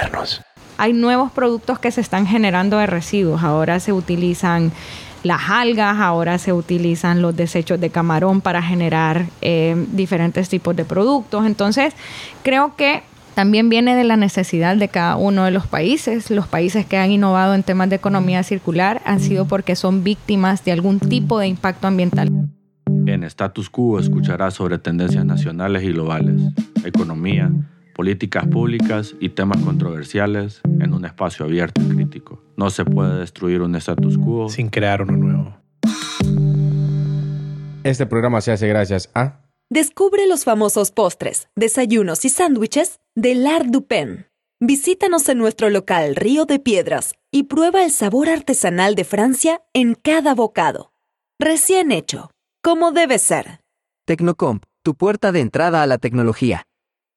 modernos. Hay nuevos productos que se están generando de residuos. Ahora se utilizan las algas, ahora se utilizan los desechos de camarón para generar eh, diferentes tipos de productos. Entonces, creo que también viene de la necesidad de cada uno de los países. Los países que han innovado en temas de economía circular han sido porque son víctimas de algún tipo de impacto ambiental. En Status Quo escucharás sobre tendencias nacionales y globales, economía, políticas públicas y temas controversiales en un espacio abierto y crítico. No se puede destruir un status quo sin crear uno nuevo. Este programa se hace gracias a... Descubre los famosos postres, desayunos y sándwiches de L'Art du Pen. Visítanos en nuestro local Río de Piedras y prueba el sabor artesanal de Francia en cada bocado. Recién hecho, como debe ser. Tecnocomp, tu puerta de entrada a la tecnología.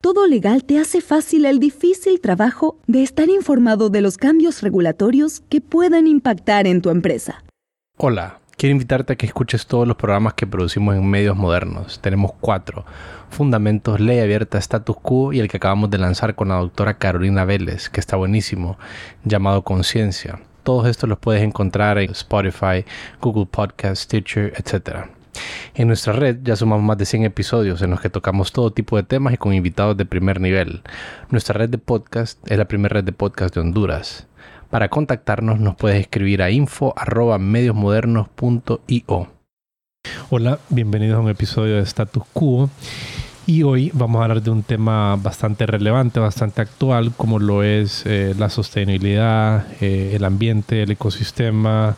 Todo Legal te hace fácil el difícil trabajo de estar informado de los cambios regulatorios que pueden impactar en tu empresa. Hola, quiero invitarte a que escuches todos los programas que producimos en medios modernos. Tenemos cuatro. Fundamentos, Ley Abierta, Status Quo y el que acabamos de lanzar con la doctora Carolina Vélez, que está buenísimo, llamado Conciencia. Todos estos los puedes encontrar en Spotify, Google Podcast, Stitcher, etc. En nuestra red ya sumamos más de 100 episodios en los que tocamos todo tipo de temas y con invitados de primer nivel. Nuestra red de podcast es la primera red de podcast de Honduras. Para contactarnos nos puedes escribir a info.mediosmodernos.io. Hola, bienvenidos a un episodio de Status Quo. Y hoy vamos a hablar de un tema bastante relevante, bastante actual, como lo es eh, la sostenibilidad, eh, el ambiente, el ecosistema,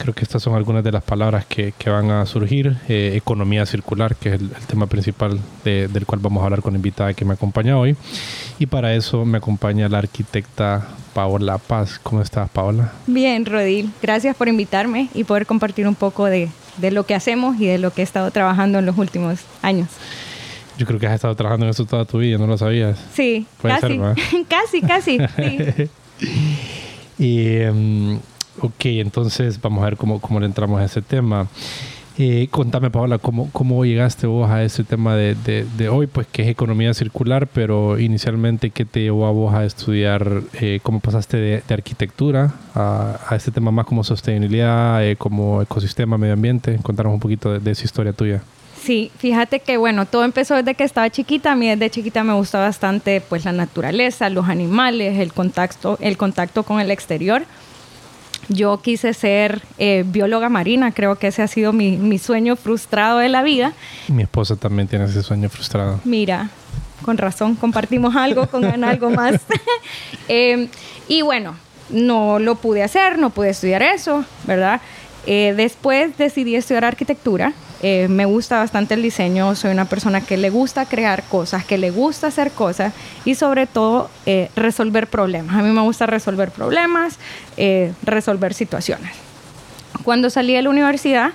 Creo que estas son algunas de las palabras que, que van a surgir. Eh, economía circular, que es el, tema principal del cual vamos a hablar con la invitada que me acompaña hoy. Y para eso me acompaña la arquitecta Paola Paz. ¿Cómo estás, Paola? Bien, Rodil. Gracias por invitarme y poder compartir un poco de, de lo que hacemos y de lo que he estado trabajando en los últimos años. Yo creo que has estado trabajando en eso toda tu vida, ¿no lo sabías? Sí, casi, casi, casi, sí. y em, Ok, entonces vamos a ver cómo, cómo le entramos a ese tema. Eh, contame, Paola, ¿cómo, ¿cómo llegaste vos a ese tema de, de, hoy, pues que es economía circular, pero inicialmente, ¿qué te llevó a vos a estudiar, eh, cómo pasaste de, arquitectura a, a, este tema más como sostenibilidad, eh, como ecosistema, medio ambiente? Contanos un poquito de, esa historia tuya. Sí, fíjate que bueno, todo empezó desde que estaba chiquita. A mí desde chiquita me gusta bastante pues la naturaleza, los animales, el contacto, el contacto con el exterior. Yo quise ser eh, bióloga marina, creo que ese ha sido mi, sueño frustrado de la vida. Mi esposa también tiene ese sueño frustrado. Mira, con razón, compartimos algo con algo más. Eh, y bueno, no lo pude hacer, no pude estudiar eso, ¿verdad? Eh, después decidí estudiar arquitectura eh, me gusta bastante el diseño, soy una persona que le gusta crear cosas, que le gusta hacer cosas y sobre todo eh, resolver problemas. A mí me gusta resolver problemas, eh, resolver situaciones. Cuando salí de la universidad,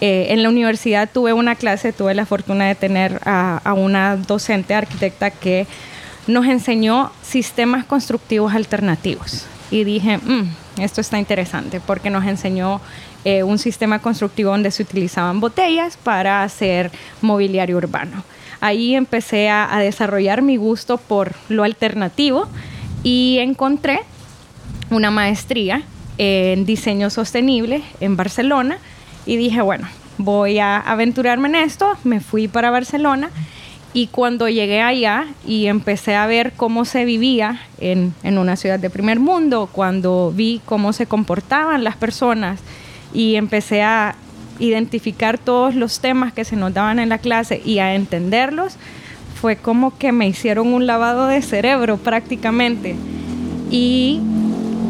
en la universidad tuve una clase, tuve la fortuna de tener a, una docente arquitecta que nos enseñó sistemas constructivos alternativos. Y dije, mm, esto está interesante porque nos enseñó eh, un sistema constructivo donde se utilizaban botellas para hacer mobiliario urbano. Ahí empecé a, desarrollar mi gusto por lo alternativo y encontré una maestría en diseño sostenible en Barcelona y dije, bueno, voy a aventurarme en esto, me fui para Barcelona y cuando llegué allá y empecé a ver cómo se vivía en, en, una ciudad de primer mundo, cuando vi cómo se comportaban las personas y empecé a identificar todos los temas que se nos daban en la clase y a entenderlos, fue como que me hicieron un lavado de cerebro prácticamente. Y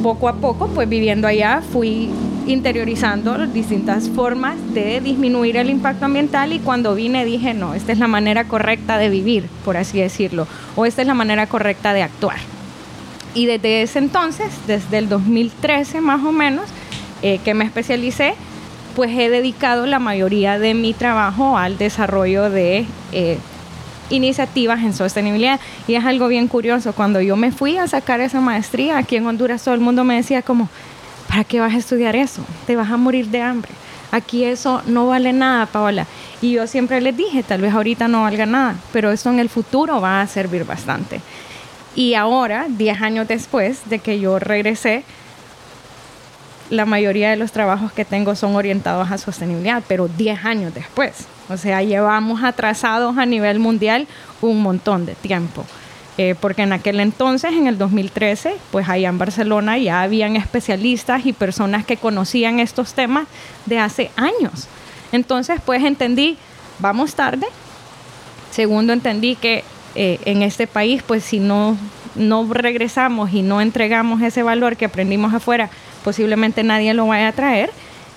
poco a poco, pues viviendo allá, fui interiorizando distintas formas de disminuir el impacto ambiental y cuando vine dije, no, esta es la manera correcta de vivir, por así decirlo, o esta es la manera correcta de actuar. Y desde ese entonces, desde el 2013 más o menos, eh, que me especialicé, pues he dedicado la mayoría de mi trabajo al desarrollo de eh, iniciativas en sostenibilidad. Y es algo bien curioso, cuando yo me fui a sacar esa maestría aquí en Honduras, todo el mundo me decía como, ¿para qué vas a estudiar eso? Te vas a morir de hambre. Aquí eso no vale nada, Paola. Y yo siempre les dije, tal vez ahorita no valga nada, pero eso en el futuro va a servir bastante. Y ahora, 10 años después de que yo regresé, la mayoría de los trabajos que tengo son orientados a sostenibilidad, pero 10 años después. O sea, llevamos atrasados a nivel mundial un montón de tiempo. Eh, porque en aquel entonces, en el 2013, pues allá en Barcelona ya habían especialistas y personas que conocían estos temas de hace años. Entonces, pues entendí, vamos tarde. Segundo, entendí que eh, en este país, pues si no, no regresamos y no entregamos ese valor que aprendimos afuera, posiblemente nadie lo vaya a traer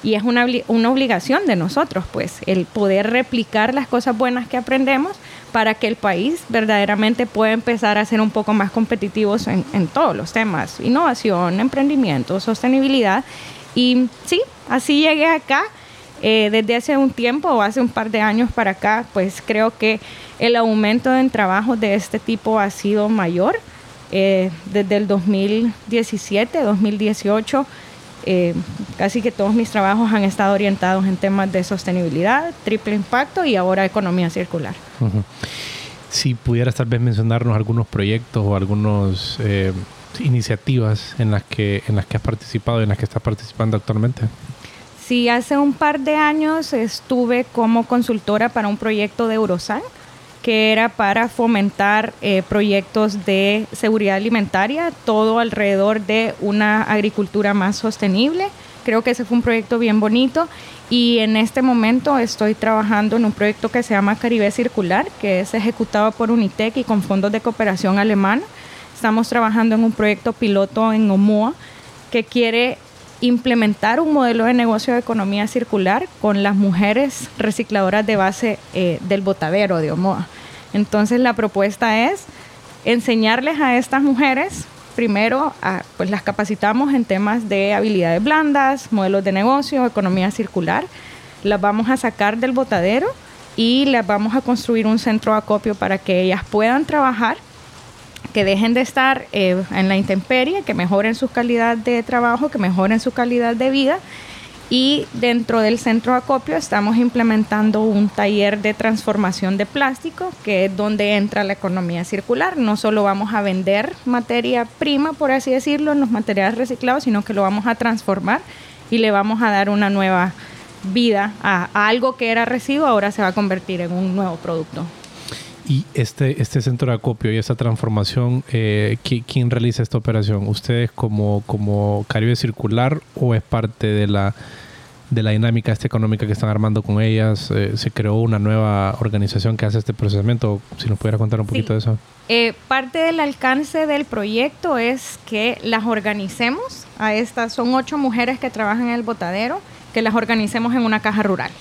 y es una, una, obligación de nosotros, pues, el poder replicar las cosas buenas que aprendemos para que el país verdaderamente pueda empezar a ser un poco más competitivos en, en todos los temas, innovación, emprendimiento, sostenibilidad. Y sí, así llegué acá. Eh, desde hace un tiempo o hace un par de años para acá, pues creo que el aumento en trabajos de este tipo ha sido mayor. Eh, desde el 2017, 2018, eh, casi que todos mis trabajos han estado orientados en temas de sostenibilidad, triple impacto y ahora economía circular. Si pudieras tal vez mencionarnos algunos proyectos o algunas eh, iniciativas en las, que, en las que has participado y en las que estás participando actualmente. Sí, hace un par de años estuve como consultora para un proyecto de Eurosan que era para fomentar eh, proyectos de seguridad alimentaria, todo alrededor de una agricultura más sostenible. Creo que ese fue un proyecto bien bonito y en este momento estoy trabajando en un proyecto que se llama Caribe Circular, que es ejecutado por Unitec y con fondos de cooperación alemana. Estamos trabajando en un proyecto piloto en Omoa que quiere implementar un modelo de negocio de economía circular con las mujeres recicladoras de base eh, del botadero de Omoa. Entonces la propuesta es enseñarles a estas mujeres, primero, pues las capacitamos en temas de habilidades blandas, modelos de negocio, economía circular, las vamos a sacar del botadero y las vamos a construir un centro de acopio para que ellas puedan trabajar que dejen de estar eh, en la intemperie, que mejoren su calidad de trabajo, que mejoren su calidad de vida y dentro del centro de acopio estamos implementando un taller de transformación de plástico, que es donde entra la economía circular. No solo vamos a vender materia prima, por así decirlo, en los materiales reciclados, sino que lo vamos a transformar y le vamos a dar una nueva vida a, algo que era residuo, ahora se va a convertir en un nuevo producto. Y este, este centro de acopio y esta transformación, eh, ¿quién, realiza esta operación? ¿Ustedes como, como Caribe Circular o es parte de la, de la dinámica esta económica que están armando con ellas? Eh, ¿Se creó una nueva organización que hace este procesamiento? Si nos pudiera contar un poquito de eso. Eh, parte del alcance del proyecto es que las organicemos. A estas son ocho mujeres que trabajan en el botadero, que las organicemos en una caja rural.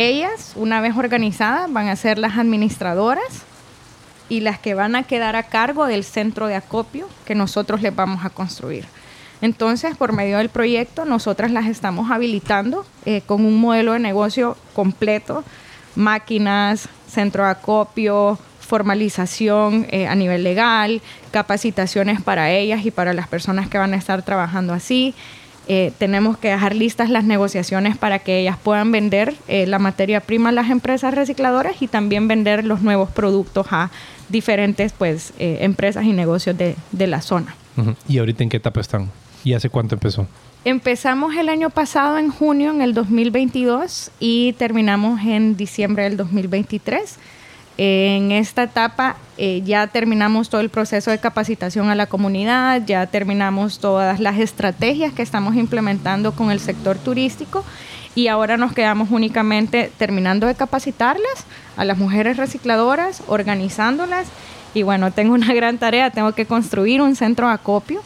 Ellas, una vez organizadas, van a ser las administradoras y las que van a quedar a cargo del centro de acopio que nosotros les vamos a construir. Entonces, por medio del proyecto, nosotras las estamos habilitando eh, con un modelo de negocio completo, máquinas, centro de acopio, formalización eh, a nivel legal, capacitaciones para ellas y para las personas que van a estar trabajando así, eh, tenemos que dejar listas las negociaciones para que ellas puedan vender eh, la materia prima a las empresas recicladoras y también vender los nuevos productos a diferentes pues, eh, empresas y negocios de, de la zona. ¿Y ahorita en qué etapa están? ¿Y hace cuánto empezó? Empezamos el año pasado en junio, en el 2022, y terminamos en diciembre del 2023. En esta etapa eh, ya terminamos todo el proceso de capacitación a la comunidad, ya terminamos todas las estrategias que estamos implementando con el sector turístico y ahora nos quedamos únicamente terminando de capacitarlas a las mujeres recicladoras, organizándolas y bueno, tengo una gran tarea, tengo que construir un centro de acopio.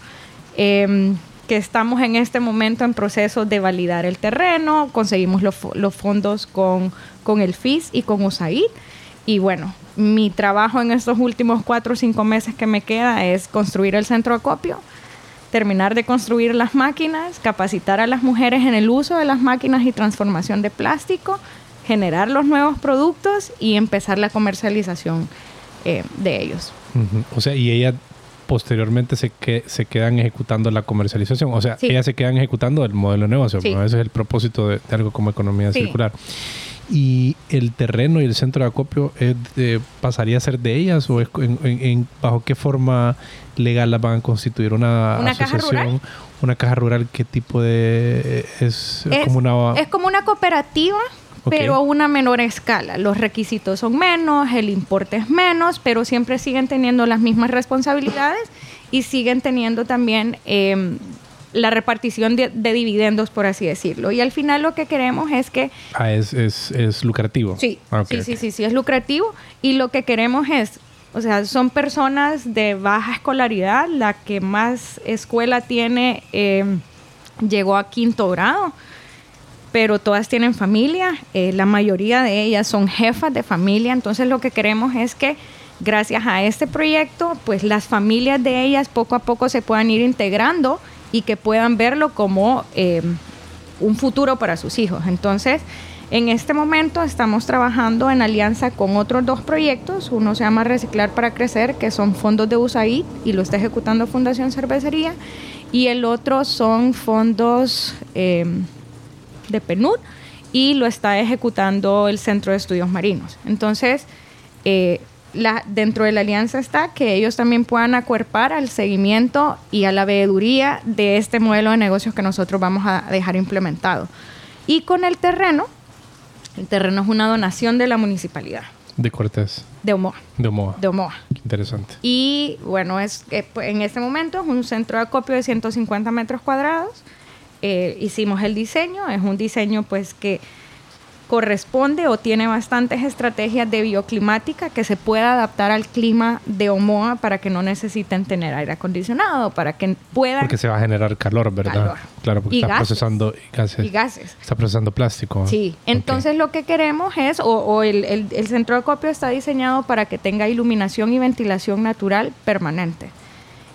Em, que estamos en este momento en proceso de validar el terreno, conseguimos los, fondos con, con el FIS y con USAID y bueno, mi trabajo en estos últimos cuatro o cinco meses que me queda es construir el centro de acopio, terminar de construir las máquinas, capacitar a las mujeres en el uso de las máquinas y transformación de plástico, generar los nuevos productos y empezar la comercialización eh, de ellos. O sea, y ella posteriormente se, que, se quedan ejecutando la comercialización. O sea, ellas se quedan ejecutando el modelo de negocio. Ese es el propósito de, algo como economía circular y el terreno y el centro de acopio pasaría a ser de ellas o en, bajo qué forma legal las van a constituir una, asociación una caja rural qué tipo de es, como una es como una cooperativa pero a una menor escala. Los requisitos son menos, el importe es menos, pero siempre siguen teniendo las mismas responsabilidades y siguen teniendo también eh, la repartición de, dividendos, por así decirlo. Y al final lo que queremos es que... Ah, es, es, es lucrativo. Sí, ah, sí, sí, sí, sí, es lucrativo. Y lo que queremos es, o sea, son personas de baja escolaridad, la que más escuela tiene em, llegó a quinto grado, pero todas tienen familia, eh, la mayoría de ellas son jefas de familia, entonces lo que queremos es que gracias a este proyecto, pues las familias de ellas poco a poco se puedan ir integrando y que puedan verlo como eh, un futuro para sus hijos. Entonces, en este momento estamos trabajando en alianza con otros dos proyectos. Uno se llama Reciclar para Crecer, que son fondos de USAID y lo está ejecutando Fundación Cervecería. Y el otro son fondos eh, de PNUD y lo está ejecutando el Centro de Estudios Marinos. Entonces, eh, dentro de la alianza está que ellos también puedan acuerpar al seguimiento y a la veeduría de este modelo de negocios que nosotros vamos a dejar implementado. Y con el terreno, el terreno es una donación de la municipalidad. De Cortés. De Omoa. De Omoa. De Omoa. interesante. Y bueno, es pues, en este momento es un centro de acopio de 150 metros cuadrados. Eh, hicimos el diseño, es un diseño pues que corresponde o tiene bastantes estrategias de bioclimática que se pueda adaptar al clima de Omoa para que no necesiten tener aire acondicionado, para que puedan... Porque se va a generar calor, ¿verdad? Claro, porque está procesando gases. Y gases. Está procesando plástico. Sí, entonces lo que queremos es, o, el, el centro de copio está diseñado para que tenga iluminación y ventilación natural permanente.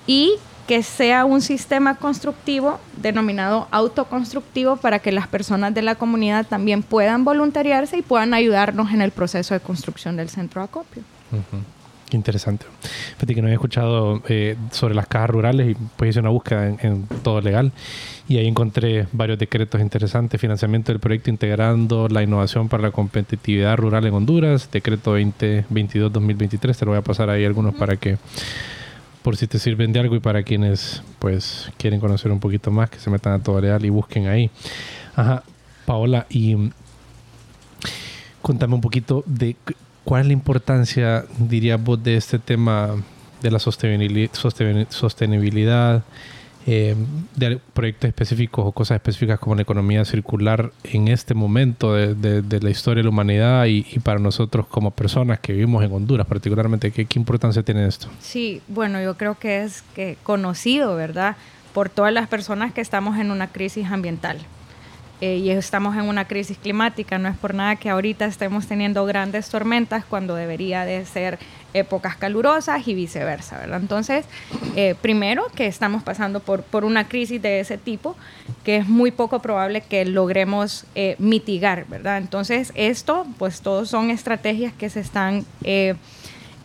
Y que sea un sistema constructivo denominado autoconstructivo para que las personas de la comunidad también puedan voluntariarse y puedan ayudarnos en el proceso de construcción del centro de acopio. Qué interesante. Fíjate que no había escuchado eh, sobre las cajas rurales y pues hice una búsqueda en, todo legal y ahí encontré varios decretos interesantes. Financiamiento del proyecto integrando la innovación para la competitividad rural en Honduras, decreto 2022-2023. Te lo voy a pasar ahí algunos para que por si te sirven de algo y para quienes pues quieren conocer un poquito más, que se metan a todo leal y busquen ahí. Ajá, Paola, y mm, contame un poquito de cuál es la importancia, dirías vos, de este tema de la sostenibilidad eh, de proyectos específicos o cosas específicas como la economía circular en este momento de, la historia de la humanidad y, para nosotros como personas que vivimos en Honduras particularmente? ¿Qué, importancia tiene esto? Sí, bueno, yo creo que es que conocido, ¿verdad? Por todas las personas que estamos en una crisis ambiental. Eh, y estamos en una crisis climática, no es por nada que ahorita estemos teniendo grandes tormentas cuando debería de ser épocas calurosas y viceversa, ¿verdad? Entonces, eh, primero que estamos pasando por, por, una crisis de ese tipo que es muy poco probable que logremos eh, mitigar, ¿verdad? Entonces, esto, pues todos son estrategias que se están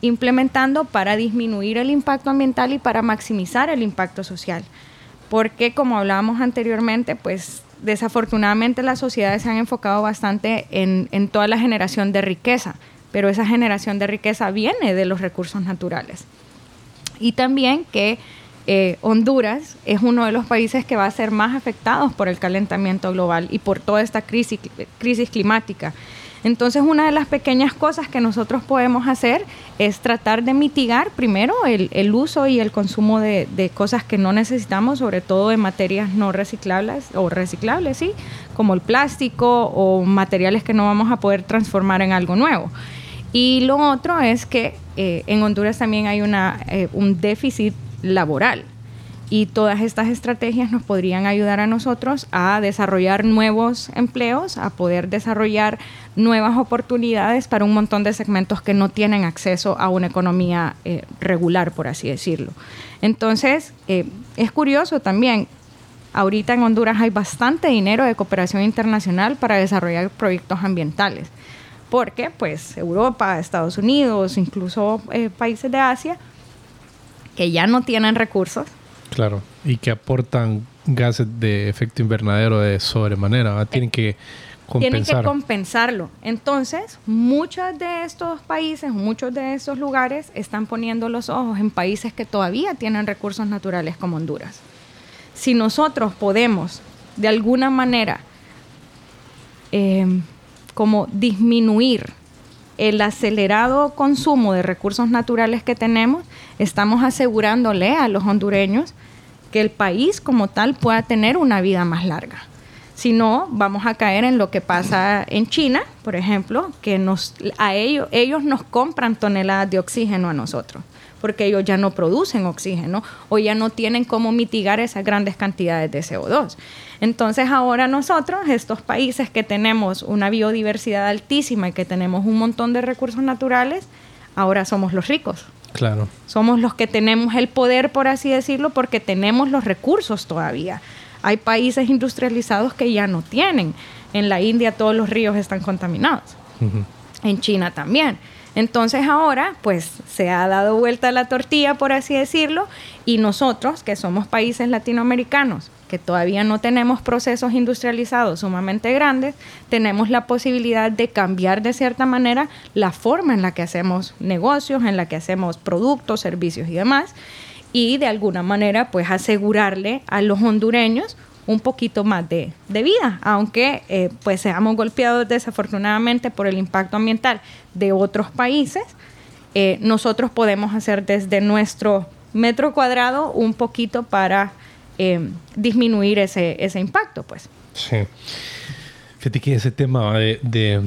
implementando para disminuir el impacto ambiental y para maximizar el impacto social. Porque, como hablábamos anteriormente, pues desafortunadamente las sociedades se han enfocado bastante en, en toda la generación de riqueza pero esa generación de riqueza viene de los recursos naturales. Y también que eh, Honduras es uno de los países que va a ser más afectados por el calentamiento global y por toda esta crisis, crisis climática. Entonces, una de las pequeñas cosas que nosotros podemos hacer es tratar de mitigar primero el, uso y el consumo de, de, cosas que no necesitamos, sobre todo de materias no reciclables o reciclables, ¿sí? como el plástico o materiales que no vamos a poder transformar en algo nuevo. Y lo otro es que eh, en Honduras también hay una, eh, un déficit laboral. Y todas estas estrategias nos podrían ayudar a nosotros a desarrollar nuevos empleos, a poder desarrollar nuevas oportunidades para un montón de segmentos que no tienen acceso a una economía eh, regular, por así decirlo. Entonces, eh, es curioso también, ahorita en Honduras hay bastante dinero de cooperación internacional para desarrollar proyectos ambientales, porque pues Europa, Estados Unidos, incluso eh, países de Asia, que ya no tienen recursos, Claro, y que aportan gases de efecto invernadero de sobremanera, tienen que compensar. Tienen que compensarlo. Entonces, muchos de estos países, muchos de estos lugares están poniendo los ojos en países que todavía tienen recursos naturales como Honduras. Si nosotros podemos, de alguna manera, eh, como disminuir el acelerado consumo de recursos naturales que tenemos, estamos asegurándole a los hondureños que el país como tal pueda tener una vida más larga. Si no, vamos a caer en lo que pasa en China, por ejemplo, que nos, a ellos, ellos nos compran toneladas de oxígeno a nosotros, porque ellos ya no producen oxígeno o ya no tienen cómo mitigar esas grandes cantidades de CO2. Entonces ahora nosotros, estos países que tenemos una biodiversidad altísima y que tenemos un montón de recursos naturales, ahora somos los ricos. Claro. Somos los que tenemos el poder, por así decirlo, porque tenemos los recursos todavía. Hay países industrializados que ya no tienen. En la India todos los ríos están contaminados. En China también. Entonces ahora, pues se ha dado vuelta la tortilla, por así decirlo, y nosotros, que somos países latinoamericanos, que todavía no tenemos procesos industrializados sumamente grandes, tenemos la posibilidad de cambiar de cierta manera la forma en la que hacemos negocios, en la que hacemos productos, servicios y demás, y de alguna manera pues asegurarle a los hondureños un poquito más de, de vida, aunque eh, pues seamos golpeados desafortunadamente por el impacto ambiental de otros países, eh, nosotros podemos hacer desde nuestro metro cuadrado un poquito para eh, disminuir ese, ese impacto, pues. Sí. Fíjate que ese tema de, de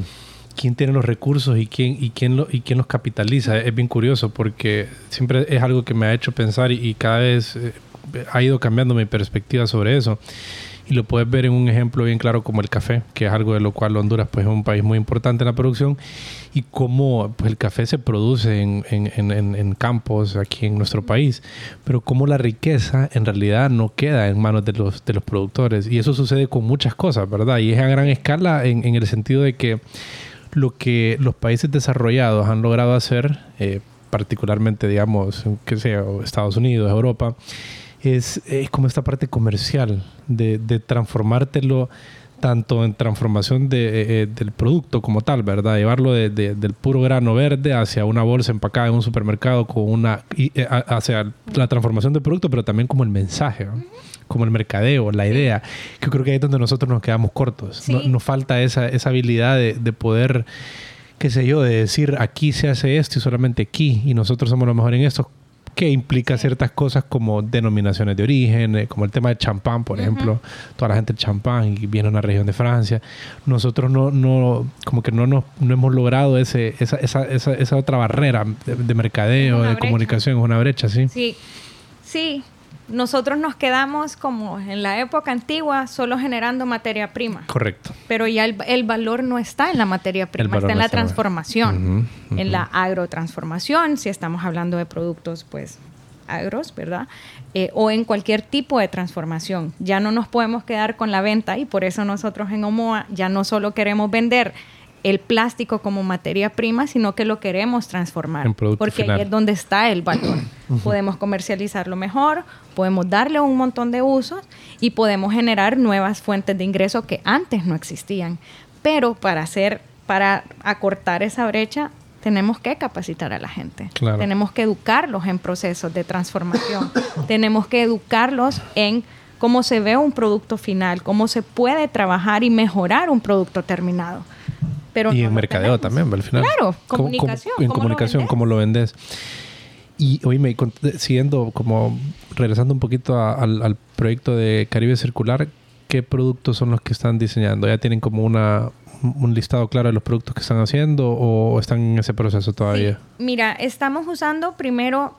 quién tiene los recursos y quién, y quién, lo, y quién los capitaliza es bien curioso porque siempre es algo que me ha hecho pensar y, y cada vez eh, ha ido cambiando mi perspectiva sobre eso. Y lo puedes ver en un ejemplo bien claro como el café, que es algo de lo cual Honduras pues, es un país muy importante en la producción, y cómo pues, el café se produce en, en, en, en, campos aquí en nuestro país, pero cómo la riqueza en realidad no queda en manos de los, de los productores. Y eso sucede con muchas cosas, ¿verdad? Y es a gran escala en, el sentido de que lo que los países desarrollados han logrado hacer, eh, particularmente, digamos, que sea Estados Unidos, Europa, es, es, como esta parte comercial de, de transformártelo tanto en transformación de, eh, del producto como tal, ¿verdad? Llevarlo de, de, del puro grano verde hacia una bolsa empacada en un supermercado con una... Y, eh, hacia la transformación del producto, pero también como el mensaje, ¿no? como el mercadeo, la idea, que creo que ahí es donde nosotros nos quedamos cortos. Sí. No, nos falta esa, esa habilidad de, de poder qué sé yo, de decir aquí se hace esto y solamente aquí y nosotros somos lo mejor en esto, que implica ciertas cosas como denominaciones de origen, eh, como el tema de champán, por uh -huh. ejemplo, toda la gente del champán y viene a una región de Francia. Nosotros no, no como que no, no, no hemos logrado ese, esa, esa, esa, esa otra barrera de, de mercadeo, de brecha. comunicación, es una brecha, ¿sí? Sí, sí. Nosotros nos quedamos como en la época antigua solo generando materia prima. Correcto. Pero ya el, el valor no está en la materia prima, está en la transformación, uh -huh, uh -huh. en la agrotransformación, si estamos hablando de productos pues agros, ¿verdad? Eh, o en cualquier tipo de transformación. Ya no nos podemos quedar con la venta y por eso nosotros en Omoa ya no solo queremos vender el plástico como materia prima, sino que lo queremos transformar. porque final. ahí es donde está el valor. podemos comercializarlo mejor, podemos darle un montón de usos y podemos generar nuevas fuentes de ingreso que antes no existían. Pero para hacer, para acortar esa brecha, tenemos que capacitar a la gente. Claro. Tenemos que educarlos en procesos de transformación. tenemos que educarlos en cómo se ve un producto final, cómo se puede trabajar y mejorar un producto terminado. Pero y no en mercadeo también, al final. Claro, comunicación. en comunicación, lo cómo lo vendes. Y oíme, siguiendo, como regresando un poquito a, al, al, proyecto de Caribe Circular, ¿qué productos son los que están diseñando? ¿Ya tienen como una, un listado claro de los productos que están haciendo o están en ese proceso todavía? Sí. Mira, estamos usando primero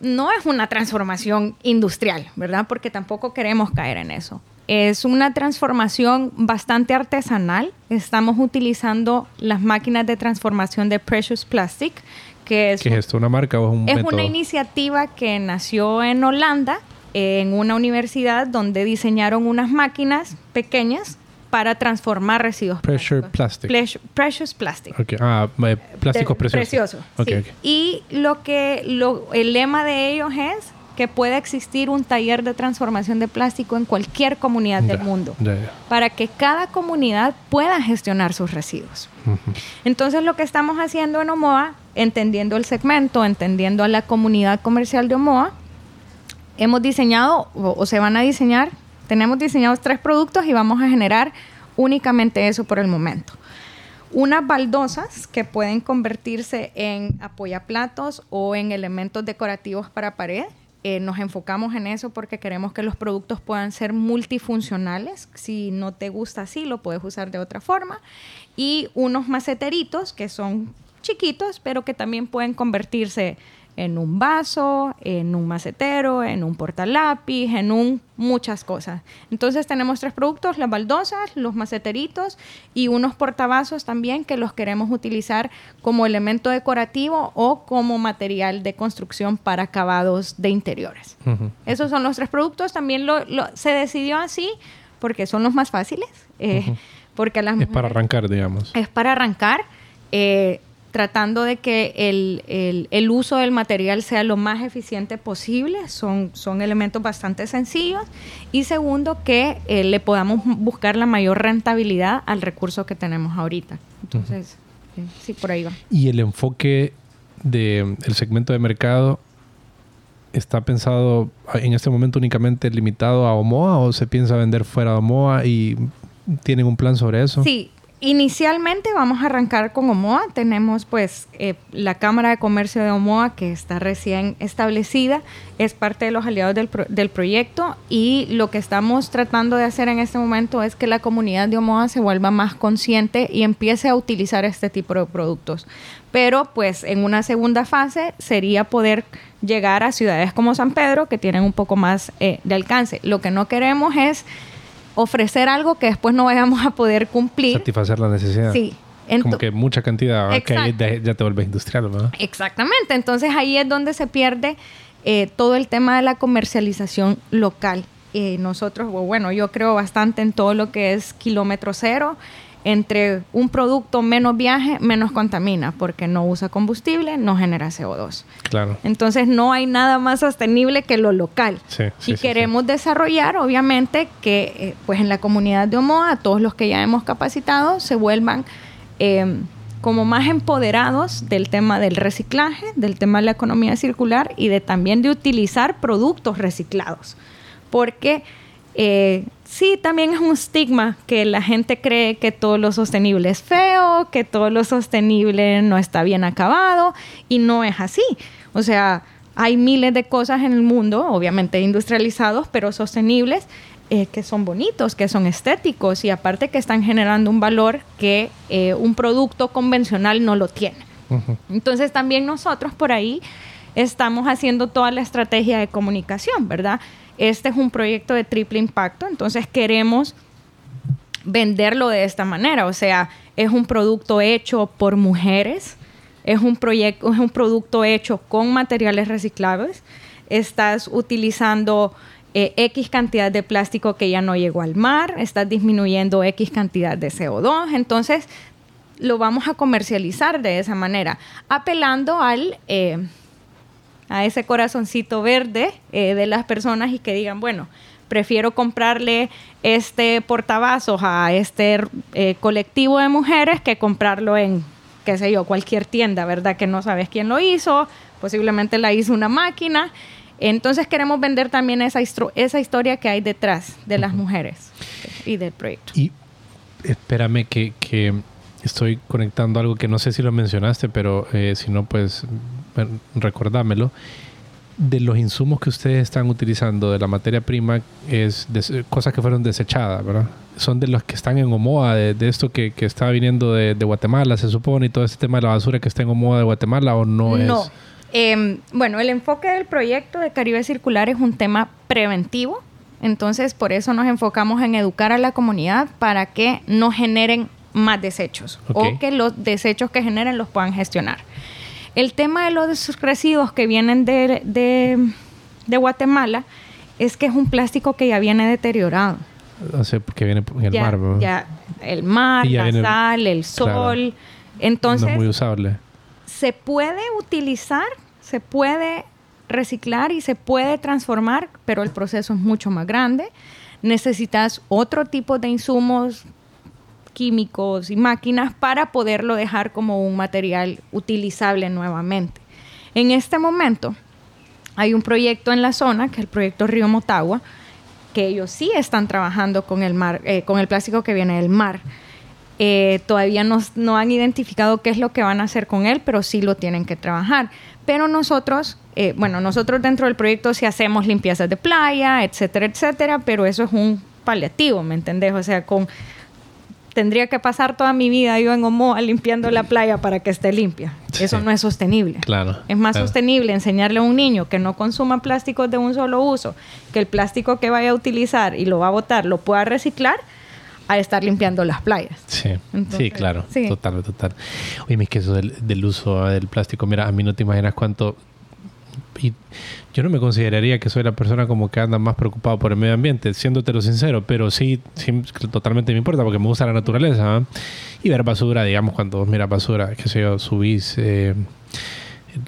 no es una transformación industrial, ¿verdad? Porque tampoco queremos caer en eso. Es una transformación bastante artesanal. Estamos utilizando las máquinas de transformación de Precious Plastic, que es, ¿Qué es esto? ¿Una marca o es un es método? una iniciativa que nació en Holanda, en una universidad donde diseñaron unas máquinas pequeñas para transformar residuos Pressure plásticos. plastic. Precious Plastic. Ok. Ah, eh, plásticos preciosos. precioso, Ok, sí. ok. Y lo que lo, el lema de ellos es que pueda existir un taller de transformación de plástico en cualquier comunidad del Ya, mundo ya, ya. para que cada comunidad pueda gestionar sus residuos. Entonces lo que estamos haciendo en Omoa, entendiendo el segmento, entendiendo a la comunidad comercial de Omoa, hemos diseñado o, o se van a diseñar, tenemos diseñados tres productos y vamos a generar únicamente eso por el momento. Unas baldosas que pueden convertirse en apoyaplatos o en elementos decorativos para pared. Eh, nos enfocamos en eso porque queremos que los productos puedan ser multifuncionales. Si no te gusta así, lo puedes usar de otra forma. Y unos maceteritos que son chiquitos, pero que también pueden convertirse en un vaso, en un macetero, en un portalápiz, en un muchas cosas. Entonces tenemos tres productos, las baldosas, los maceteritos y unos portavasos también que los queremos utilizar como elemento decorativo o como material de construcción para acabados de interiores. Esos son los tres productos. También lo, lo- se decidió así porque son los más fáciles. eh, Porque a las Es para arrancar, digamos. es para arrancar, eh, tratando de que el, el- el uso del material sea lo más eficiente posible. Son, son elementos bastante sencillos. Y segundo, que eh, le podamos buscar la mayor rentabilidad al recurso que tenemos ahorita. Entonces, eh, sí, por ahí va. Y el enfoque del segmento de mercado está pensado en este momento únicamente limitado a Omoa o se piensa vender fuera de Omoa y tienen un plan sobre eso? Sí, inicialmente vamos a arrancar con Omoa. Tenemos pues eh, la Cámara de Comercio de Omoa que está recién establecida, es parte de los aliados del, pro- del proyecto y lo que estamos tratando de hacer en este momento es que la comunidad de Omoa se vuelva más consciente y empiece a utilizar este tipo de productos. Pero pues en una segunda fase sería poder llegar a ciudades como San Pedro que tienen un poco más eh, de alcance. Lo que no queremos es ofrecer algo que después no vayamos a poder cumplir. Satisfacer la necesidad. Sí. Como Ento- que mucha cantidad, que ya te vuelves industrial, ¿verdad? Exactamente. Entonces ahí es donde se pierde eh, todo el tema de la comercialización local. Eh, nosotros, bueno, yo creo bastante en todo lo que es kilómetro cero. Entre un producto menos viaje, menos contamina, porque no usa combustible, no genera CO2. Claro. Entonces no hay nada más sostenible que lo local. Sí, sí, y sí, queremos desarrollar, obviamente, que eh, pues en la comunidad de Omoa, todos los que ya hemos capacitado se vuelvan eh, como más empoderados del tema del reciclaje, del tema de la economía circular y de también de utilizar productos reciclados. Porque eh, sí, también es un estigma que la gente cree que todo lo sostenible es feo, que todo lo sostenible no está bien acabado y no es así. O sea, hay miles de cosas en el mundo, obviamente industrializados, pero sostenibles, eh, que son bonitos, que son estéticos y aparte que están generando un valor que eh, un producto convencional no lo tiene. Entonces también nosotros por ahí estamos haciendo toda la estrategia de comunicación, ¿verdad? Este es un proyecto de triple impacto, entonces queremos venderlo de esta manera, o sea, es un producto hecho por mujeres, es un proyecto, es un producto hecho con materiales reciclables, estás utilizando eh, X cantidad de plástico que ya no llegó al mar, estás disminuyendo X cantidad de CO2, entonces lo vamos a comercializar de esa manera, apelando al eh, a ese corazoncito verde eh, de las personas y que digan, bueno, prefiero comprarle este portavasos a este eh, colectivo de mujeres que comprarlo en, qué sé yo, cualquier tienda, ¿verdad? Que no sabes quién lo hizo, posiblemente la hizo una máquina. Entonces queremos vender también esa, esa historia que hay detrás de las mujeres y del proyecto. Y espérame que, que estoy conectando algo que no sé si lo mencionaste, pero eh, si no, pues recordámelo. De los insumos que ustedes están utilizando, de la materia prima, es des- cosas que fueron desechadas, ¿verdad? Son de los que están en Omoa, de, de esto que, que está viniendo de, de Guatemala, se supone, y todo este tema de la basura que está en Omoa de Guatemala, o no, No, es. Em, bueno, el enfoque del proyecto de Caribe Circular es un tema preventivo, entonces por eso nos enfocamos en educar a la comunidad para que no generen más desechos o que los desechos que generen los puedan gestionar. El tema de los residuos que vienen de, de- de Guatemala es que es un plástico que ya viene deteriorado. O sea, porque viene en el ya, mar, ¿no? ya el mar, ya la sal, el claro. sol. Entonces, no es muy usable. se puede utilizar, se puede reciclar y se puede transformar, pero el proceso es mucho más grande. Necesitas otro tipo de insumos químicos y máquinas para poderlo dejar como un material utilizable nuevamente. En este momento hay un proyecto en la zona, que es el proyecto Río Motagua, que ellos sí están trabajando con el mar, eh, con el plástico que viene del mar. Eh, todavía no, no han identificado qué es lo que van a hacer con él, pero sí lo tienen que trabajar. Pero nosotros, eh, bueno, nosotros dentro del proyecto sí hacemos limpiezas de playa, etcétera, etcétera, pero eso es un paliativo, ¿me entendés? O sea, con tendría que pasar toda mi vida yo en Omoa limpiando la playa para que esté limpia. Eso no es sostenible. Claro. Es más claro. sostenible enseñarle a un niño que no consuma plásticos de un solo uso, que el plástico que vaya a utilizar y lo va a botar lo pueda reciclar, a estar limpiando las playas. Sí, sí, claro, sí. total, total. Oye, es que eso del, del uso del plástico, mira, a mí no te imaginas cuánto... Y yo no me consideraría que soy la persona como que anda más preocupado por el medio ambiente, siéndote lo sincero, pero sí, sí, totalmente me importa porque me gusta la naturaleza. ¿ah? Y ver basura, digamos, cuando vos miras basura, qué sé yo, subís... eh,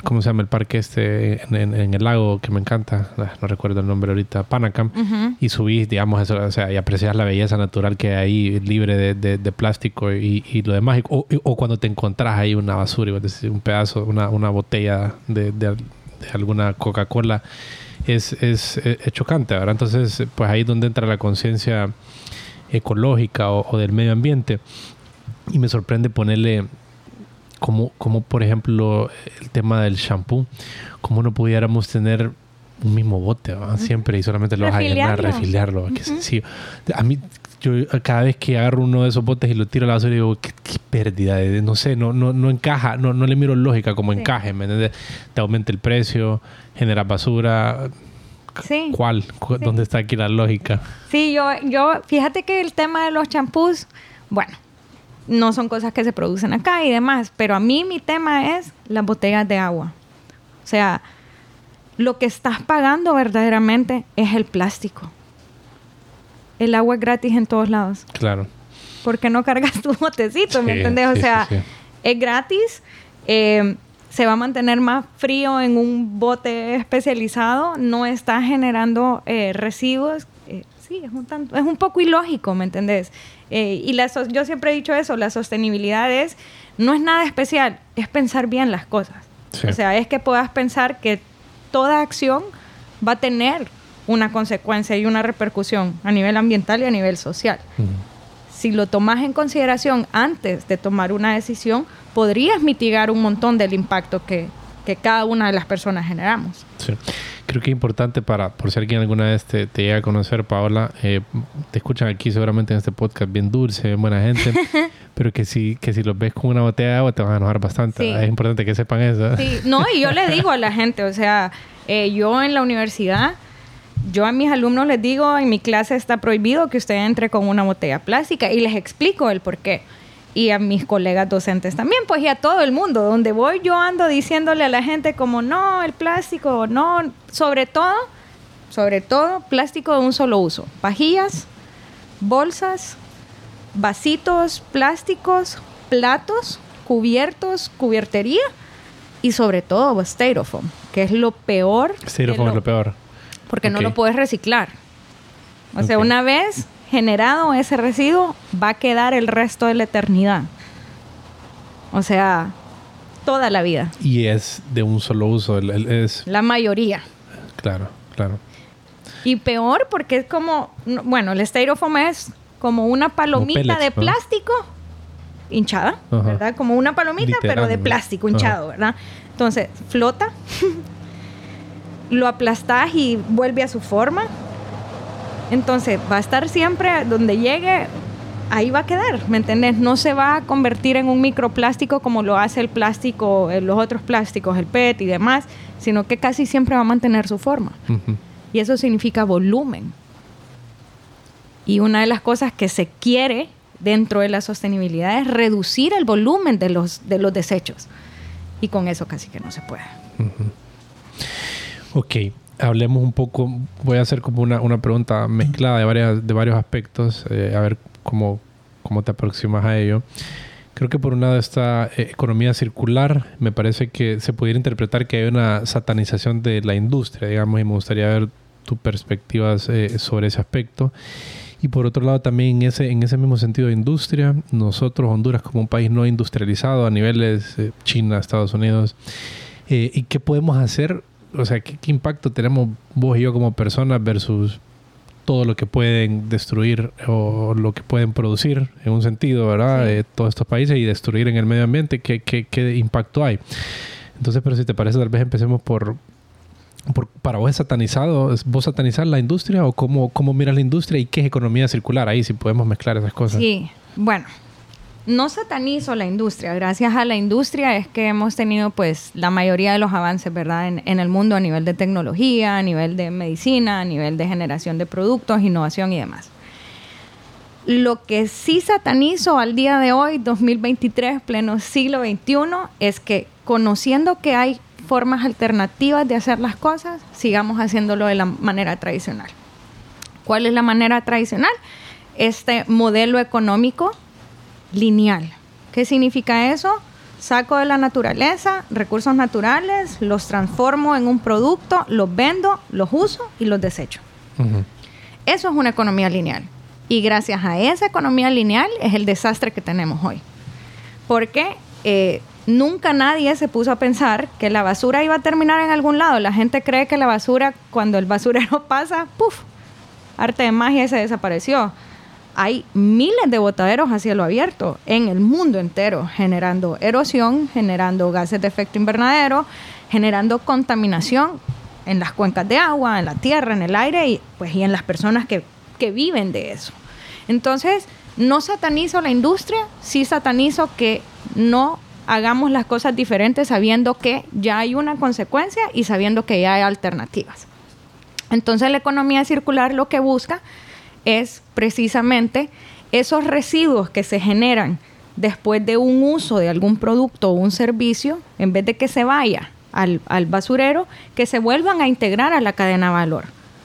¿Cómo se llama el parque este en, en- en el lago que me encanta? Ah, No recuerdo el nombre ahorita. Panacam Ujú. y subís, digamos, eso, o sea, y aprecias la belleza natural que hay ahí, libre de, de- de plástico y, y lo demás. O, o cuando te encontrás ahí una basura, un pedazo, una, una botella de, de- de alguna Coca-Cola, es, es, eh, es chocante, ¿verdad? Entonces, pues ahí es donde entra la conciencia ecológica o, o del medio ambiente. Y me sorprende ponerle como, como por ejemplo el tema del shampoo, como no pudiéramos tener un mismo bote siempre y solamente lo vas a llenar, Refiliarlo. sencillo. A mí, yo cada vez que agarro uno de esos botes y lo tiro a la basura, digo, qué, qué pérdida, de, no sé, no, no, no encaja, no, no le miro lógica como Sí. encaje, ¿me entiendes? Te aumenta el precio, genera basura. Sí. ¿Cuál? ¿Cu- Sí. ¿Dónde está aquí la lógica? Sí, yo, yo, fíjate que el tema de los champús, bueno, no son cosas que se producen acá y demás, pero a mí mi tema es las botellas de agua. O sea, lo que estás pagando verdaderamente es el plástico. El agua es gratis en todos lados. Claro. ¿Por qué no cargas tu botecito? ¿Me entendés? O sí, sea, sí. es gratis. eh, se va a mantener más frío en un bote especializado. No está generando eh, residuos. eh, sí, es un, tanto- es un poco ilógico, ¿me entendés? Eh, y la so- yo siempre he dicho eso, la sostenibilidad es, no es nada especial, es pensar bien las cosas. Sí. O sea, es que puedas pensar que toda acción va a tener una consecuencia y una repercusión a nivel ambiental y a nivel social si lo tomas en consideración antes de tomar una decisión, podrías mitigar un montón del impacto que, que cada una de las personas generamos. Sí. Creo que es importante para, por si alguien alguna vez te, te llega a conocer, Paola, eh, te escuchan aquí seguramente en este podcast bien dulce, bien buena gente, pero que si, que si los ves con una botella de agua te van a enojar bastante. Sí. Es importante que sepan eso. Sí, no, y yo le digo a la gente, o sea, eh, yo en la universidad, yo a mis alumnos les digo, en mi clase está prohibido que usted entre con una botella plástica y les explico el por qué. Y a mis colegas docentes también, pues y a todo el mundo. Donde voy yo ando diciéndole a la gente como, no, el plástico, no, sobre todo, sobre todo, plástico de un solo uso. Pajillas, bolsas, vasitos plásticos, platos, cubiertos, cubiertería y sobre todo styrofoam, que es lo peor. Styrofoam que es lo peor. Porque no lo puedes reciclar. O sea, una vez generado ese residuo, va a quedar el resto de la eternidad. O sea, toda la vida. Y es de un solo uso. es, La mayoría. claro, claro. Y peor porque es como, no- bueno, el styrofoam es como una palomita pellets, de ¿no? plástico hinchada, Ajá. ¿verdad? Como una palomita, pero de plástico hinchado, ¿verdad? Entonces, flota, lo aplastas y vuelve a su forma. Entonces, va a estar siempre donde llegue, ahí va a quedar, ¿me entendés? No se va a convertir en un microplástico como lo hace el plástico, eh, los otros plásticos, el PET y demás, sino que casi siempre va a mantener su forma. Y eso significa volumen. Y una de las cosas que se quiere dentro de la sostenibilidad es reducir el volumen de los, de los desechos. Y con eso casi que no se puede. Ok, hablemos un poco, voy a hacer como una, una pregunta mezclada de, varias, de varios aspectos, eh, a ver cómo, cómo te aproximas a ello. Creo que por un lado esta eh, economía circular, me parece que se pudiera interpretar que hay una satanización de la industria, digamos, y me gustaría ver tus perspectivas eh, sobre ese aspecto. Y por otro lado, también en ese, en ese mismo sentido de industria, nosotros, Honduras, como un país no industrializado a niveles China, Estados Unidos, ¿y qué podemos hacer o sea, ¿qué, impacto tenemos vos y yo como personas versus todo lo que pueden destruir o lo que pueden producir en un sentido, ¿verdad? de todos estos países y destruir en el medio ambiente, ¿qué, ¿qué, qué, impacto hay? Entonces, pero si te parece, tal vez empecemos por, por para vos es satanizado, ¿vos satanizar la industria o cómo, cómo miras la industria y qué es economía circular? Ahí si podemos mezclar esas cosas. Sí, bueno, no satanizo la industria. Gracias a la industria es que hemos tenido pues la mayoría de los avances, ¿verdad? En, el mundo a nivel de tecnología, a nivel de medicina, a nivel de generación de productos, innovación y demás. Lo que sí satanizo al día de hoy, 2023, pleno siglo XXI, es que conociendo que hay formas alternativas de hacer las cosas, sigamos haciéndolo de la manera tradicional. ¿Cuál es la manera tradicional? Este modelo económico lineal. ¿Qué significa eso? Saco de la naturaleza recursos naturales, los transformo en un producto, los vendo, los uso y los desecho. Eso es una economía lineal. Y gracias a esa economía lineal es el desastre que tenemos hoy. Porque eh, nunca nadie se puso a pensar que la basura iba a terminar en algún lado. La gente cree que la basura, cuando el basurero pasa, ¡puf! Arte de magia se desapareció hay miles de botaderos a cielo abierto en el mundo entero, generando erosión, generando gases de efecto invernadero, generando contaminación en las cuencas de agua, en la tierra, en el aire y, pues, y en las personas que, que viven de eso. Entonces, no satanizo la industria, sí satanizo que no hagamos las cosas diferentes sabiendo que ya hay una consecuencia y sabiendo que ya hay alternativas. Entonces la economía circular lo que busca es precisamente esos residuos que se generan después de un uso de algún producto o un servicio, en vez de que se vaya al, basurero, que se vuelvan a integrar a la cadena de valor.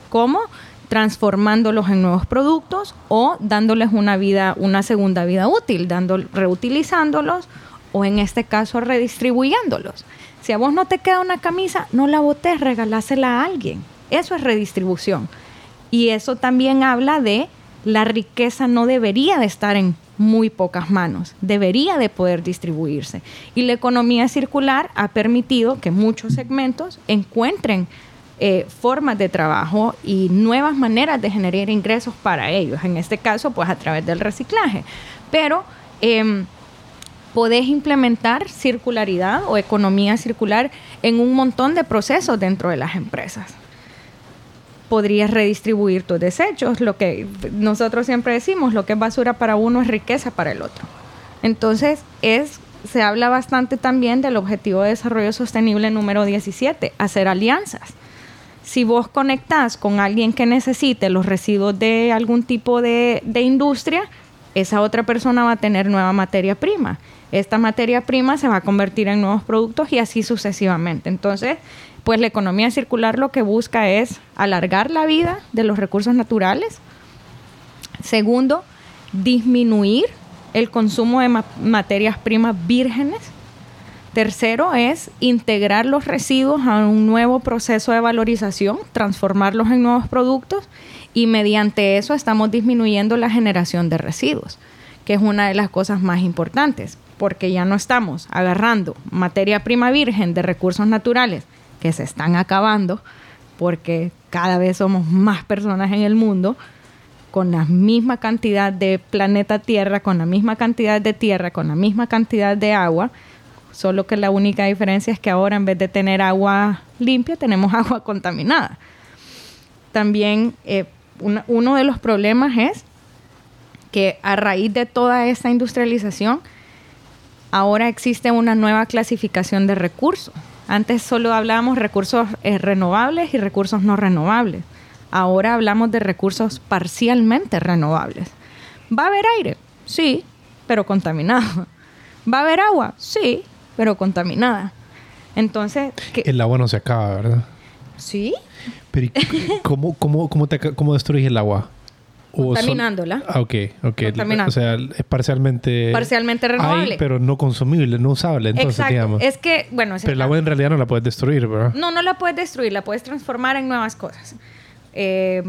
¿Cómo? transformándolos en nuevos productos o dándoles una vida, una segunda vida útil, dando, reutilizándolos o en este caso redistribuyéndolos. Si a vos no te queda una camisa, no la botes, regalásela a alguien. Eso es redistribución. Y eso también habla de la riqueza no debería de estar en muy pocas manos, debería de poder distribuirse. Y la economía circular ha permitido que muchos segmentos encuentren eh, formas de trabajo y nuevas maneras de generar ingresos para ellos, en este caso pues a través del reciclaje. Pero eh, podés implementar circularidad o economía circular en un montón de procesos dentro de las empresas podrías redistribuir tus desechos. Lo que nosotros siempre decimos, lo que es basura para uno es riqueza para el otro. Entonces, es, se habla bastante también del objetivo de desarrollo sostenible número 17, hacer alianzas. Si vos conectás con alguien que necesite los residuos de algún tipo de, de industria, esa otra persona va a tener nueva materia prima. Esta materia prima se va a convertir en nuevos productos y así sucesivamente. Entonces, pues la economía circular lo que busca es alargar la vida de los recursos naturales. Segundo, disminuir el consumo de materias primas vírgenes. Tercero es integrar los residuos a un nuevo proceso de valorización, transformarlos en nuevos productos y mediante eso estamos disminuyendo la generación de residuos, que es una de las cosas más importantes, porque ya no estamos agarrando materia prima virgen de recursos naturales que se están acabando porque cada vez somos más personas en el mundo con la misma cantidad de planeta Tierra, con la misma cantidad de tierra, con la misma cantidad de agua, solo que la única diferencia es que ahora en vez de tener agua limpia tenemos agua contaminada. También eh, uno de los problemas es que a raíz de toda esta industrialización, ahora existe una nueva clasificación de recursos. Antes solo hablábamos recursos eh, renovables y recursos no renovables. Ahora hablamos de recursos parcialmente renovables. ¿Va a haber aire? Sí, pero contaminado. ¿Va a haber agua? Sí, pero contaminada. Entonces... El agua no se acaba, ¿verdad? Sí. Pero ¿cómo, cómo, cómo, te, cómo destruyes el agua? Contaminándola. Ah, ok, ok. O sea, es parcialmente... Parcialmente renovable. pero no consumible, no usable, entonces, Exacto. Es que, bueno... pero el agua en realidad no la puedes destruir, ¿verdad? No, no la puedes destruir, la puedes transformar en nuevas cosas. Eh,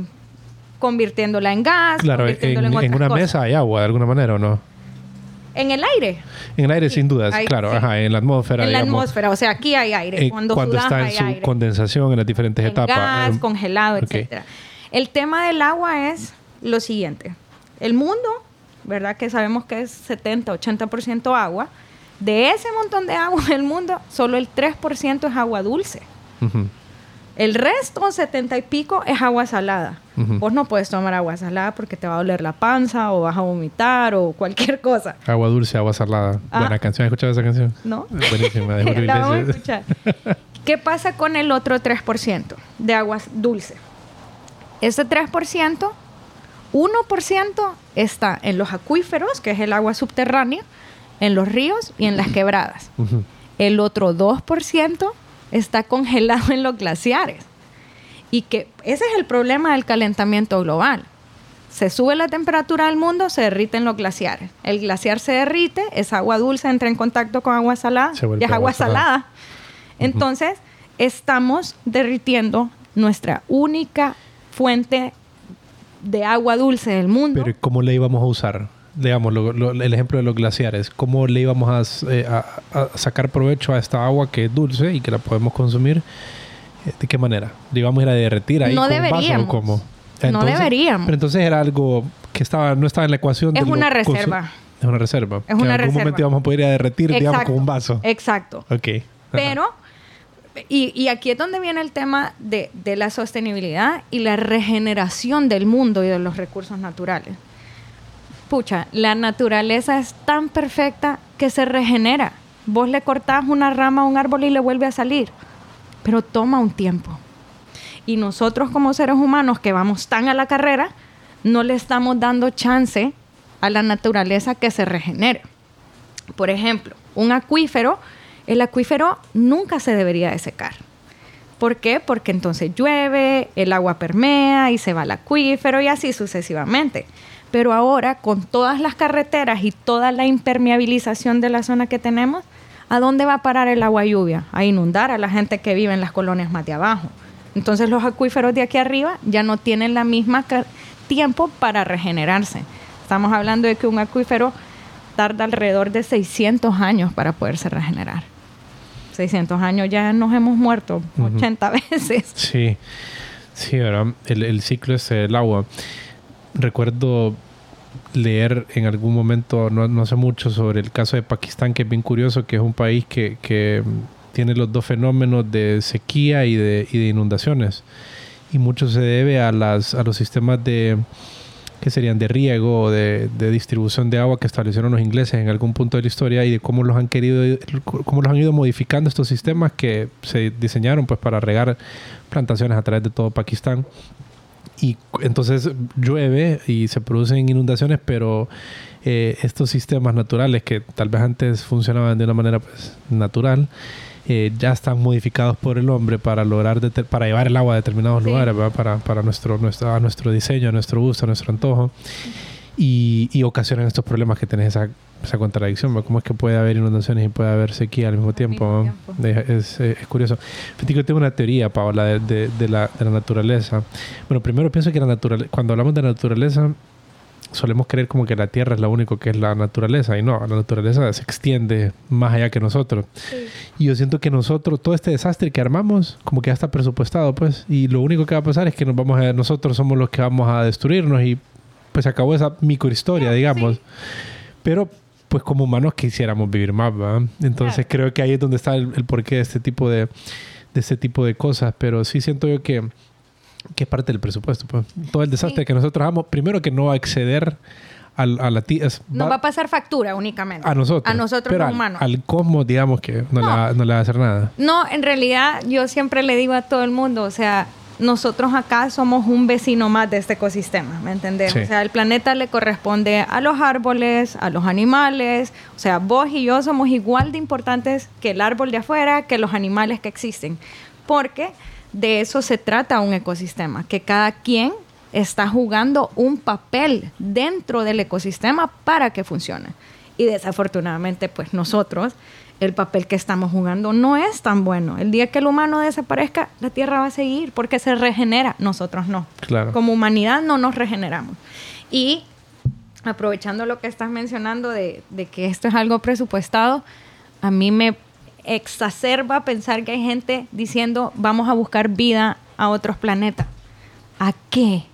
convirtiéndola en gas, claro, en, una mesa hay agua de alguna manera o no. En el aire. En el aire, sin dudas, claro, ajá, en la atmósfera. En la atmósfera, o sea, aquí hay aire. cuando, está en su condensación en las diferentes etapas. Gas, em, congelado, etcétera. El tema del agua es lo siguiente. El mundo, ¿verdad? Que sabemos que es 70, 80% agua. De ese montón de agua del mundo, solo el 3% es agua dulce. El resto, 70 y pico, es agua salada. Vos no puedes tomar agua salada porque te va a doler la panza o vas a vomitar o cualquier cosa. Agua dulce, agua salada. Ah. Buena canción. ¿Has escuchado esa canción? No. Buenísima. De la vamos a escuchar. ¿Qué pasa con el otro 3% de agua dulce? Ese 3%, 1% está en los acuíferos, que es el agua subterránea, en los ríos y en las quebradas. El otro 2% está congelado en los glaciares. Y que ese es el problema del calentamiento global. Se sube la temperatura del mundo, se derriten los glaciares. El glaciar se derrite, esa agua dulce entra en contacto con agua salada y es agua, salada. Entonces, estamos derritiendo nuestra única fuente de agua dulce del mundo. Pero ¿cómo le íbamos a usar? digamos, el ejemplo de los glaciares, ¿cómo le íbamos eh, a, sacar provecho a esta agua que es dulce y que la podemos consumir? Eh, ¿De qué manera? ¿Digamos ir a derretir ahí no con deberíamos. cómo? no deberíamos. Pero entonces era algo que estaba no estaba en la ecuación. Es una reserva. Es una reserva. Es una en algún momento íbamos a poder ir a derretir, digamos, con un vaso. Exacto. Ok. Pero... Y, aquí es donde viene el tema de, de la sostenibilidad y la regeneración del mundo y de los recursos naturales pucha, la naturaleza es tan perfecta que se regenera. Vos le cortás una rama a un árbol y le vuelve a salir, pero toma un tiempo. Y nosotros como seres humanos que vamos tan a la carrera, no le estamos dando chance a la naturaleza que se regenere. Por ejemplo, un acuífero, el acuífero nunca se debería de secar. ¿Por qué? Porque entonces llueve, el agua permea y se va al acuífero y así sucesivamente. Pero ahora, con todas las carreteras y toda la impermeabilización de la zona que tenemos, ¿a dónde va a parar el agua lluvia? A inundar a la gente que vive en las colonias más de abajo. Entonces los acuíferos de aquí arriba ya no tienen la misma tiempo para regenerarse. Estamos hablando de que un acuífero tarda alrededor de 600 años para poderse regenerar. 600 años ya nos hemos muerto 80 veces. Sí, sí, ¿verdad? El, el ciclo es el agua recuerdo leer en algún momento, no, no, hace mucho, sobre el caso de Pakistán, que es bien curioso, que es un país que, que tiene los dos fenómenos de sequía y de, y de, inundaciones. Y mucho se debe a, las, a los sistemas de que serían de riego o de, distribución de agua que establecieron los ingleses en algún punto de la historia y de cómo los han querido cómo los han ido modificando estos sistemas que se diseñaron pues para regar plantaciones a través de todo Pakistán. Y entonces llueve y se producen inundaciones, pero eh, estos sistemas naturales que tal vez antes funcionaban de una manera pues, natural, eh, ya están modificados por el hombre para lograr para llevar el agua a determinados lugares, para, para nuestro, nuestro, a nuestro diseño, a nuestro gusto, a nuestro antojo. Y, y ocasionan estos problemas que tenés esa esa contradicción, ¿cómo es que puede haber inundaciones y puede haber sequía al mismo tiempo? Es, es, curioso. Yo tengo una teoría, Paola, de, de, la, de la naturaleza. Bueno, primero pienso que la naturaleza, cuando hablamos de naturaleza, solemos creer como que la Tierra es lo único que es la naturaleza y no, la naturaleza se extiende más allá que nosotros. Y yo siento que nosotros, todo este desastre que armamos, como que ya está presupuestado, pues, y lo único que va a pasar es que nos vamos a, nosotros somos los que vamos a destruirnos y pues acabó esa microhistoria, digamos. Pero pues como humanos quisiéramos vivir más, ¿verdad? Entonces creo que ahí es donde está el, porqué de este tipo de, de este tipo de cosas, pero sí siento yo que, que es parte del presupuesto. Pues. Todo el desastre que nosotros hagamos, primero que no va a exceder a, a la tierra. Nos va a pasar factura únicamente. A nosotros. A nosotros Pero los humanos. Al cosmos, digamos que no, Le, va, no le va a hacer nada. No, en realidad yo siempre le digo a todo el mundo, o sea, nosotros acá somos un vecino más de este ecosistema, ¿me entendés? Sí. O sea, el planeta le corresponde a los árboles, a los animales, o sea, vos y yo somos igual de importantes que el árbol de afuera, que los animales que existen, porque de eso se trata un ecosistema, que cada quien está jugando un papel dentro del ecosistema para que funcione. Y desafortunadamente, pues nosotros, el papel que estamos jugando no es tan bueno. El día que el humano desaparezca, la Tierra va a seguir porque se regenera, nosotros no. Claro. Como humanidad no nos regeneramos. Y aprovechando lo que estás mencionando de, de que esto es algo presupuestado, a mí me exacerba pensar que hay gente diciendo vamos a buscar vida a otros planetas. ¿A qué?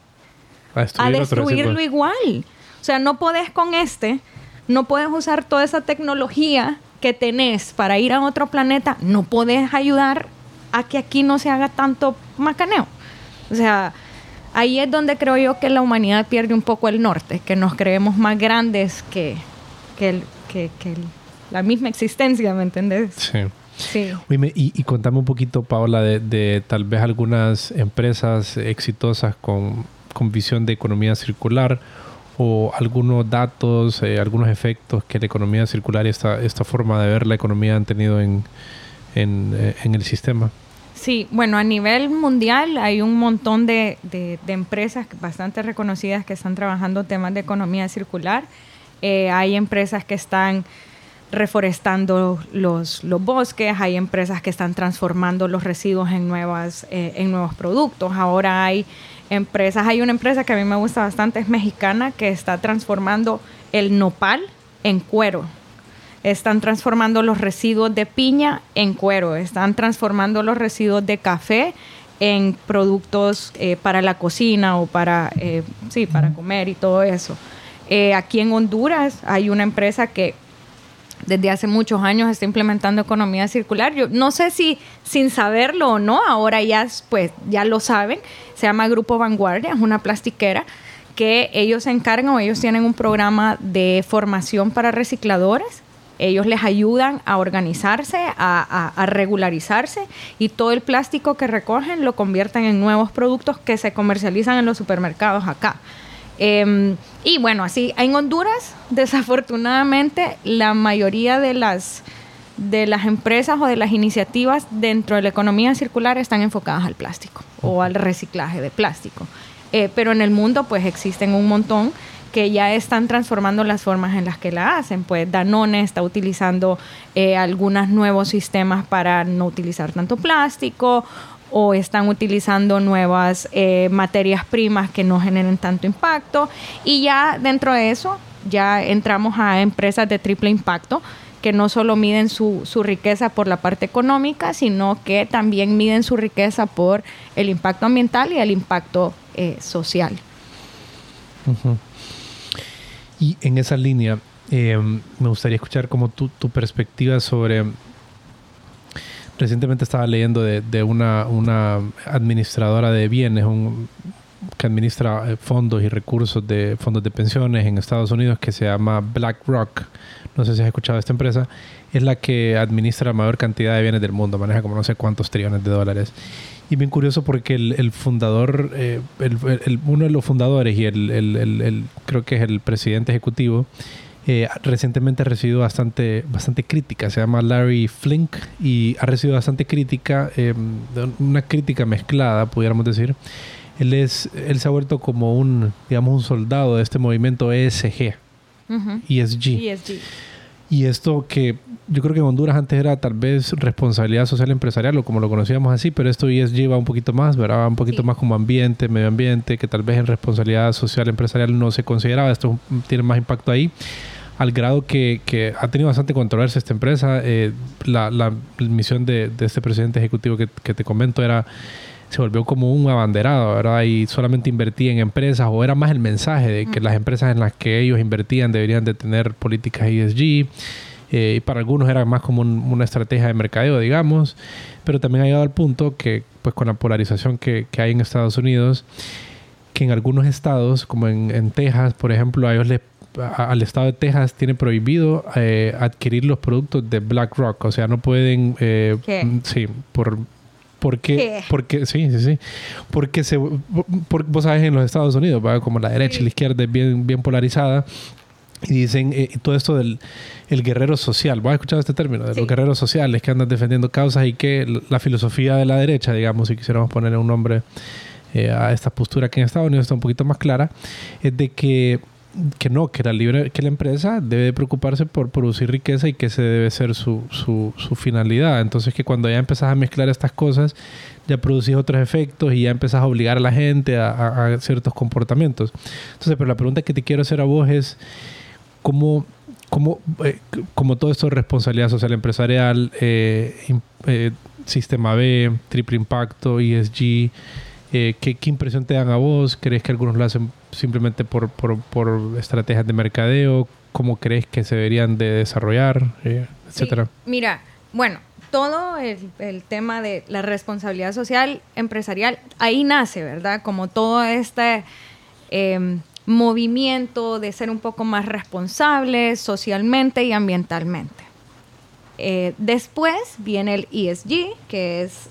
A a destruir destruirlo igual. O sea, no podés con este, no puedes usar toda esa tecnología que tenés para ir a otro planeta, no podés ayudar a que aquí no se haga tanto macaneo. O sea, ahí es donde creo yo que la humanidad pierde un poco el norte, que nos creemos más grandes que, que, el- que- que el- la misma existencia, ¿me entendés? Sí. Sí. Y, y contame un poquito, Paola, de, de tal vez algunas empresas exitosas con, con visión de economía circular o algunos datos, eh, algunos efectos que la economía circular y esta, esta forma de ver la economía han tenido en, en, eh, en el sistema. Sí, bueno, a nivel mundial hay un montón de, de- de empresas bastante reconocidas que están trabajando temas de economía circular. Eh, hay empresas que están reforestando los, los bosques, hay empresas que están transformando los residuos en, nuevas, eh, en nuevos productos. Ahora hay empresas, hay una empresa que a mí me gusta bastante, es mexicana, que está transformando el nopal en cuero. Están transformando los residuos de piña en cuero. Están transformando los residuos de café en productos eh, para la cocina o para, eh, sí, para comer y todo eso. Eh, aquí en Honduras hay una empresa que desde hace muchos años está implementando economía circular. Yo no sé si sin saberlo o no, ahora ya, pues, ya lo saben. Se llama Grupo Vanguardia, es una plastiquera que ellos se encargan o ellos tienen un programa de formación para recicladores. Ellos les ayudan a organizarse, a, a- a regularizarse y todo el plástico que recogen lo convierten en nuevos productos que se comercializan en los supermercados acá. Eh, y bueno, así en Honduras, desafortunadamente, la mayoría de las de las empresas o de las iniciativas dentro de la economía circular están enfocadas al plástico o al reciclaje de plástico. Eh, pero en el mundo, pues existen un montón que ya están transformando las formas en las que la hacen. Pues Danone está utilizando eh, algunos nuevos sistemas para no utilizar tanto plástico o están utilizando nuevas eh, materias primas que no generen tanto impacto. Y ya dentro de eso, ya entramos a empresas de triple impacto que no solo miden su, su riqueza por la parte económica, sino que también miden su riqueza por el impacto ambiental y el impacto eh, social. Y en esa línea, eh, me gustaría escuchar como tu, tu perspectiva sobre... Recientemente estaba leyendo de, una, administradora de bienes un- que administra eh, fondos y recursos de fondos de pensiones en Estados Unidos que se llama BlackRock. No sé si has escuchado esta empresa. Es la que administra la mayor cantidad de bienes del mundo. Maneja como no sé cuántos trillones de dólares. Y bien curioso porque el, fundador, eh, el- uno de los fundadores y el- creo que es el presidente ejecutivo, eh, recientemente ha recibido bastante, bastante crítica. Se llama Larry Flink y ha recibido bastante crítica, eh, una crítica mezclada, pudiéramos decir. Él, es, él se ha vuelto como un, digamos, un soldado de este movimiento ESG, Ujú. ESG. ESG. Y esto que yo creo que en Honduras antes era tal vez responsabilidad social empresarial o como lo conocíamos así, pero esto ESG va un poquito más, ¿verdad? Va un poquito Sí. más como ambiente, medio ambiente, que tal vez en responsabilidad social empresarial no se consideraba. Esto tiene más impacto ahí, al grado que, que ha tenido bastante controversia esta empresa. Eh, la, la misión de, de este presidente ejecutivo que, que te comento era se volvió como un abanderado, ¿verdad? Y solamente invertía en empresas, o era más el mensaje de que las empresas en las que ellos invertían deberían de tener políticas ESG. eh, y para algunos era más como un- una estrategia de mercadeo, digamos. Pero también ha llegado al punto que, pues con la polarización que, que hay en Estados Unidos, que en algunos estados, como en, en Texas, por ejemplo, a ellos les a- al estado de Texas tiene prohibido eh, adquirir los productos de BlackRock. O sea, no pueden... eh, ¿Qué? mm, Sí, por... Porque, ¿Qué? porque, sí, sí, sí. Porque se, por- vos sabes, en los Estados Unidos, ¿va? como la derecha y la izquierda es bien, bien polarizada, y dicen eh, todo esto del el guerrero social. ¿Vos has escuchado este término? De Sí. los guerreros sociales que andan defendiendo causas y que la filosofía de la derecha, digamos, si quisiéramos ponerle un nombre eh, a esta postura que en Estados Unidos está un poquito más clara, es de que, que no, que la, libre, que la empresa debe preocuparse por producir riqueza y que ese debe ser su, su, su finalidad. Entonces que cuando ya empezás a mezclar estas cosas, ya producís otros efectos y ya empezás a obligar a la gente a, ciertos comportamientos. Entonces, pero la pregunta que te quiero hacer a vos es, ¿cómo, cómo, eh, como todo esto de responsabilidad social empresarial, eh, eh, Sistema B, Triple Impacto, ESG, eh, ¿qué, qué impresión te dan a vos? ¿Crees que algunos lo hacen simplemente por, por, por estrategias de mercadeo? ¿Cómo crees que se deberían de desarrollar? Eh, etcétera. Sí, Mira, bueno, todo el, el tema de la responsabilidad social empresarial, ahí nace, ¿verdad? Como todo este eh, movimiento de ser un poco más responsable socialmente y ambientalmente. Eh, después viene el ESG, que es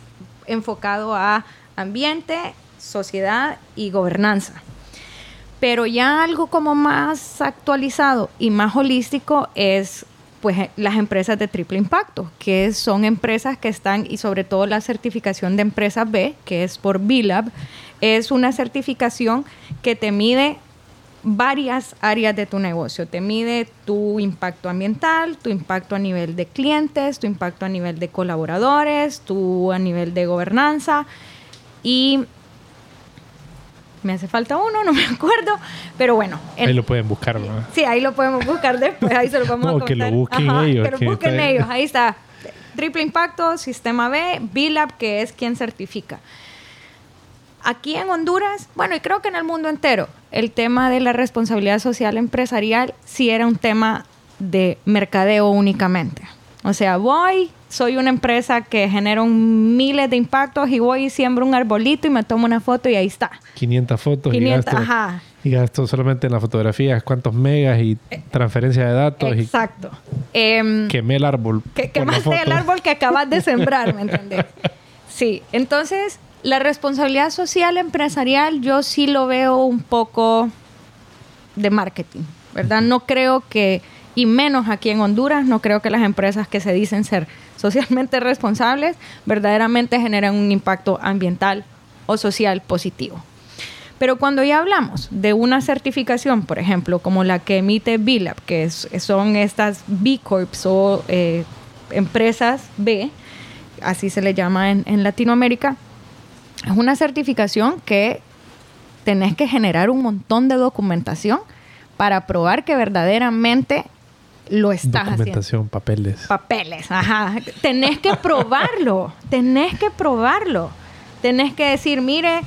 enfocado a ambiente, sociedad y gobernanza. Pero ya algo como más actualizado y más holístico es pues eh, las empresas de triple impacto, que son empresas que están, y sobre todo la certificación de empresa B, que es por B-Lab, es una certificación que te mide varias áreas de tu negocio. Te mide tu impacto ambiental, tu impacto a nivel de clientes, tu impacto a nivel de colaboradores, tu a nivel de gobernanza y me hace falta uno, no me acuerdo, pero bueno. en- Ahí lo pueden buscar, ¿no? Sí, ahí lo podemos buscar después, ahí se lo vamos a No, contar. que lo busquen ellos, Que lo que busquen está- ellos, ahí está. Triple Impacto, Sistema B, B-Lab, que es quien certifica. Aquí en Honduras, bueno, y creo que en el mundo entero, el tema de la responsabilidad social empresarial sí era un tema de mercadeo únicamente. O sea, voy, soy una empresa que genera miles de impactos y voy y siembro un arbolito y me tomo una foto y ahí está. 500 fotos 500, y gasto, ajá. y gasto solamente en las fotografías, cuántos megas y transferencia de datos Exacto. Em, quemé el árbol. que quemaste el árbol que acabas de sembrar, ¿me entendés? Sí, entonces la responsabilidad social empresarial yo sí lo veo un poco de marketing, ¿verdad? No creo que, y menos aquí en Honduras, no creo que las empresas que se dicen ser socialmente responsables verdaderamente generan un impacto ambiental o social positivo. Pero cuando ya hablamos de una certificación, por ejemplo, como la que emite BILAB, que son estas B Corps o eh, empresas B, así se le llama en, en Latinoamérica, es una certificación que tenés que generar un montón de documentación para probar que verdaderamente lo estás haciendo Documentación, papeles. papeles, ajá. Tenés que probarlo, tenés que probarlo. Tenés que decir, mire,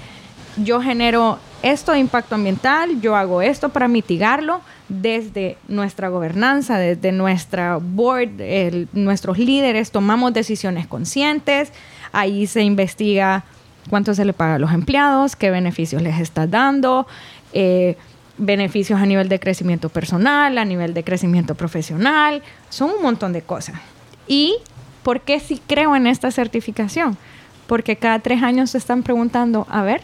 yo genero esto de impacto ambiental, yo hago esto para mitigarlo desde nuestra gobernanza, desde nuestra board, el- nuestros líderes tomamos decisiones conscientes, ahí se investiga cuánto se le paga a los empleados, qué beneficios les está dando, eh, beneficios a nivel de crecimiento personal, a nivel de crecimiento profesional, son un montón de cosas. ¿Y por qué sí creo en esta certificación? Porque cada tres años se están preguntando, a ver,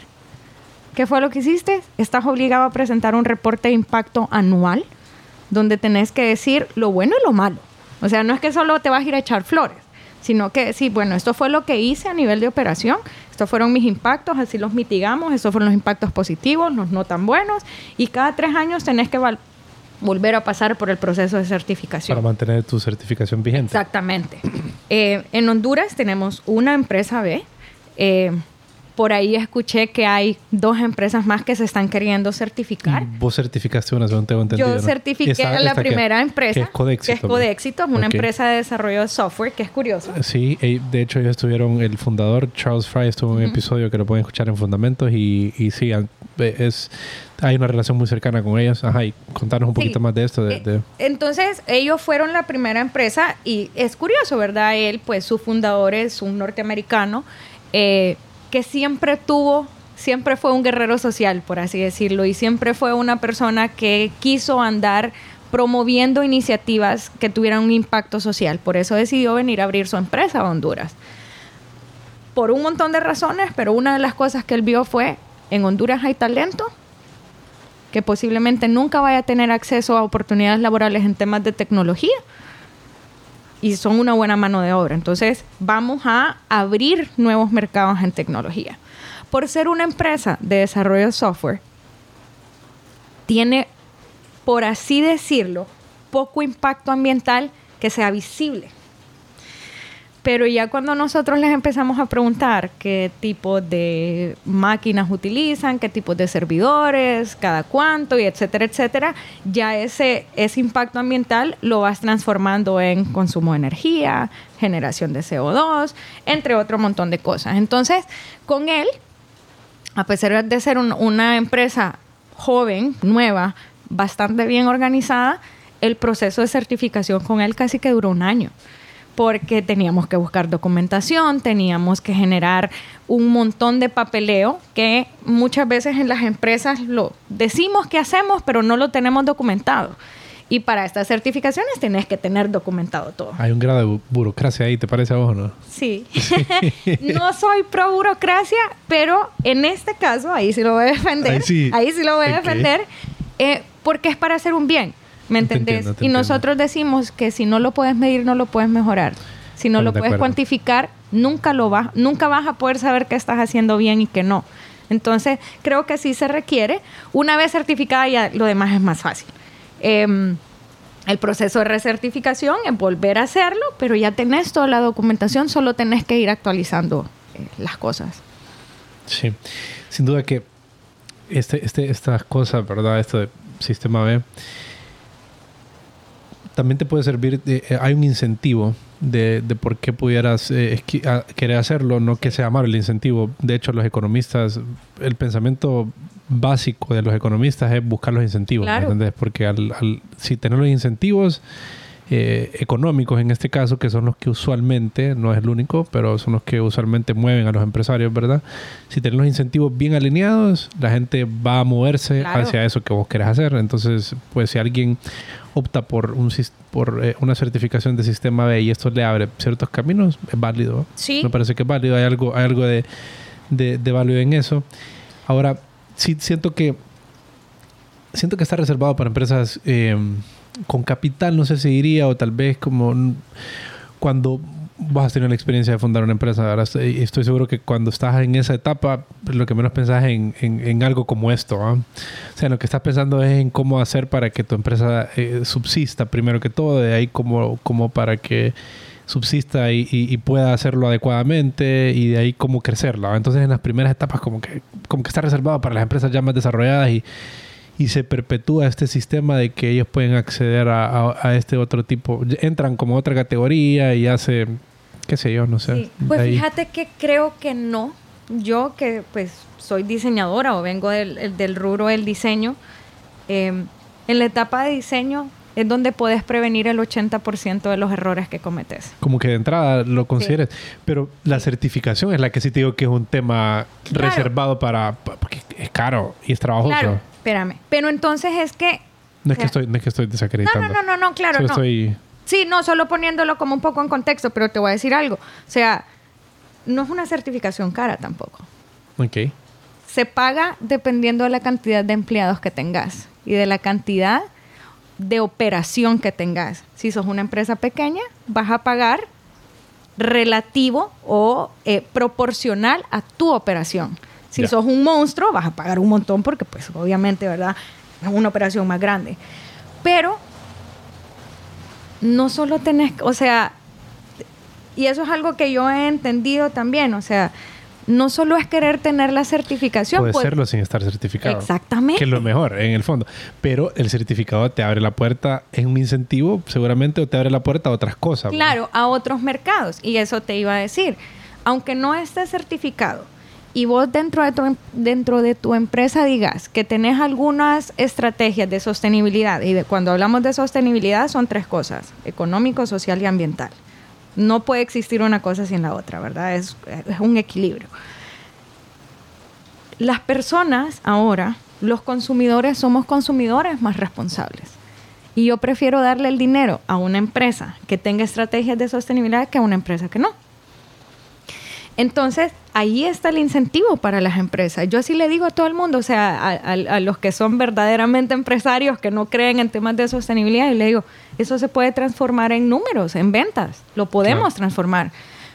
¿qué fue lo que hiciste? Estás obligado a presentar un reporte de impacto anual donde tenés que decir lo bueno y lo malo. O sea, no es que solo te vas a ir a echar flores, sino que decir, bueno, esto fue lo que hice a nivel de operación, estos fueron mis impactos, así los mitigamos, estos fueron los impactos positivos, los no tan buenos, y cada tres años tenés que volver a pasar por el proceso de certificación. Para mantener tu certificación vigente. Exactamente. Eh, en Honduras tenemos una empresa B. eh, por ahí escuché que hay dos empresas más que se están queriendo certificar. Y vos certificaste una, según tengo entendido. Yo ¿no? certifiqué Esa- la esta que- primera empresa, Que es Codexito. que es Codexito, es una Ok. empresa de desarrollo de software, que es curioso. Sí, eh, de hecho ellos estuvieron, el fundador Charles Fry estuvo en un episodio que lo pueden escuchar en Fundamentos y, y sí, eh, es, hay una relación muy cercana con ellos. Ajá, y contarnos un Sí. poquito más de esto. De, Eh, de- Entonces, ellos fueron la primera empresa y es curioso, ¿verdad? Él, pues su fundador es un norteamericano eh, que siempre tuvo siempre fue un guerrero social, por así decirlo, y siempre fue una persona que quiso andar promoviendo iniciativas que tuvieran un impacto social. Por eso decidió venir a abrir su empresa a Honduras. Por un montón de razones, pero una de las cosas que él vio fue, en Honduras hay talento, que posiblemente nunca vaya a tener acceso a oportunidades laborales en temas de tecnología y son una buena mano de obra. Entonces, vamos a abrir nuevos mercados en tecnología. Por ser una empresa de desarrollo de software, tiene por así decirlo, poco impacto ambiental que sea visible. Pero ya cuando nosotros les empezamos a preguntar qué tipo de máquinas utilizan, qué tipo de servidores, cada cuánto, y etcétera, etcétera, ya ese, ese impacto ambiental lo vas transformando en consumo de energía, generación de CO2, entre otro montón de cosas. Entonces, con él, a pesar de ser una empresa joven, nueva, bastante bien organizada, el proceso de certificación con él casi que duró un año porque teníamos que buscar documentación, teníamos que generar un montón de papeleo que muchas veces en las empresas lo decimos que hacemos, pero no lo tenemos documentado. Y para estas certificaciones tienes que tener documentado todo. Hay un grado de burocracia ahí, ¿te parece a vos o no? Sí. no soy pro burocracia, pero en este caso, ahí sí lo voy a defender. Ahí sí, ahí sí lo voy a defender. Eh, porque es para hacer un bien, ¿me entendés? y nosotros decimos que si no lo puedes medir, no lo puedes mejorar. Si no lo puedes cuantificar, nunca lo vas, nunca vas a poder saber qué estás haciendo bien y qué no. Entonces, creo que sí se requiere. Una vez certificada, ya lo demás es más fácil. Em, el proceso de recertificación es volver a hacerlo, pero ya tenés toda la documentación, solo tenés que ir actualizando eh, las cosas. Sí, sin duda que este, este, estas cosas, ¿verdad? Esto de sistema B, también te puede servir, eh, hay un incentivo de, de por qué pudieras eh, querer hacerlo, no que sea malo el incentivo. De hecho, los economistas, el pensamiento básico de los economistas es buscar los incentivos, ¿entendés? Porque al, al, si tener los incentivos eh, económicos en este caso, que son los que usualmente, no es el único, pero son los que usualmente mueven a los empresarios, ¿verdad? Si tienen los incentivos bien alineados, la gente va a moverse hacia eso que vos querés hacer. Entonces, pues si alguien opta por, un, por eh, una certificación de sistema B y esto le abre ciertos caminos, es válido. Sí. Me parece que es válido, hay algo, hay algo de, de, válido en eso. Ahora, sí siento que siento que está reservado para empresas eh, con capital, no sé si diría, o tal vez como cuando vas a tener la experiencia de fundar una empresa. Ahora estoy seguro que cuando estás en esa etapa, lo que menos pensás en, en, algo como esto. ¿ah? O sea, lo que estás pensando es en cómo hacer para que tu empresa eh, subsista, primero que todo, de ahí como, como para que subsista y, y, pueda hacerlo adecuadamente y de ahí cómo crecerla. Entonces, en las primeras etapas, como que, como que está reservado para las empresas ya más desarrolladas y y se perpetúa este sistema de que ellos pueden acceder a, a, este otro tipo, entran como otra categoría y hace, qué sé yo, no sé. Pues fíjate que creo que no. Yo que pues soy diseñadora o vengo del, del rubro del diseño, em, en la etapa de diseño es donde puedes prevenir el 80% de los errores que cometes. Como que de entrada lo consideres. Pero la certificación es la que sí te digo que es un tema reservado para... porque es caro y es trabajoso. Claro espérame. Pero entonces es que... No es, que, estoy, no es que estoy desacreditando. No, no, no, no, claro, no. Sí, no, solo poniéndolo como un poco en contexto, pero te voy a decir algo. O sea, no es una certificación cara tampoco. Ok. Se paga dependiendo de la cantidad de empleados que tengas y de la cantidad de operación que tengas. Si sos una empresa pequeña, vas a pagar relativo o eh, proporcional a tu operación. Si sos un monstruo, vas a pagar un montón porque, pues, obviamente, ¿verdad? Es una operación más grande. Pero no solo tenés, o sea, y eso es algo que yo he entendido también, o sea, no solo es querer tener la certificación. Puede pues serlo sin estar certificado. Exactamente. Que es lo mejor, en el fondo. Pero el certificado te abre la puerta, es un incentivo seguramente, o te abre la puerta a otras cosas. Claro, a otros mercados. Y eso te iba a decir. Aunque no esté certificado, y vos dentro de, tu, em, dentro de tu empresa digas que tenés algunas estrategias de sostenibilidad, y cuando hablamos de sostenibilidad son tres cosas, económico, social y ambiental. No puede existir una cosa sin la otra, ¿verdad? Es, es un equilibrio. las personas ahora, los consumidores, somos consumidores más responsables. Y yo prefiero darle el dinero a una empresa que tenga estrategias de sostenibilidad que a una empresa que no. Entonces, ahí está el incentivo para las empresas. Yo así le digo a todo el mundo, o sea, a, los que son verdaderamente empresarios, que no creen en temas de sostenibilidad, y le digo, eso se puede transformar en números, en ventas, lo podemos transformar.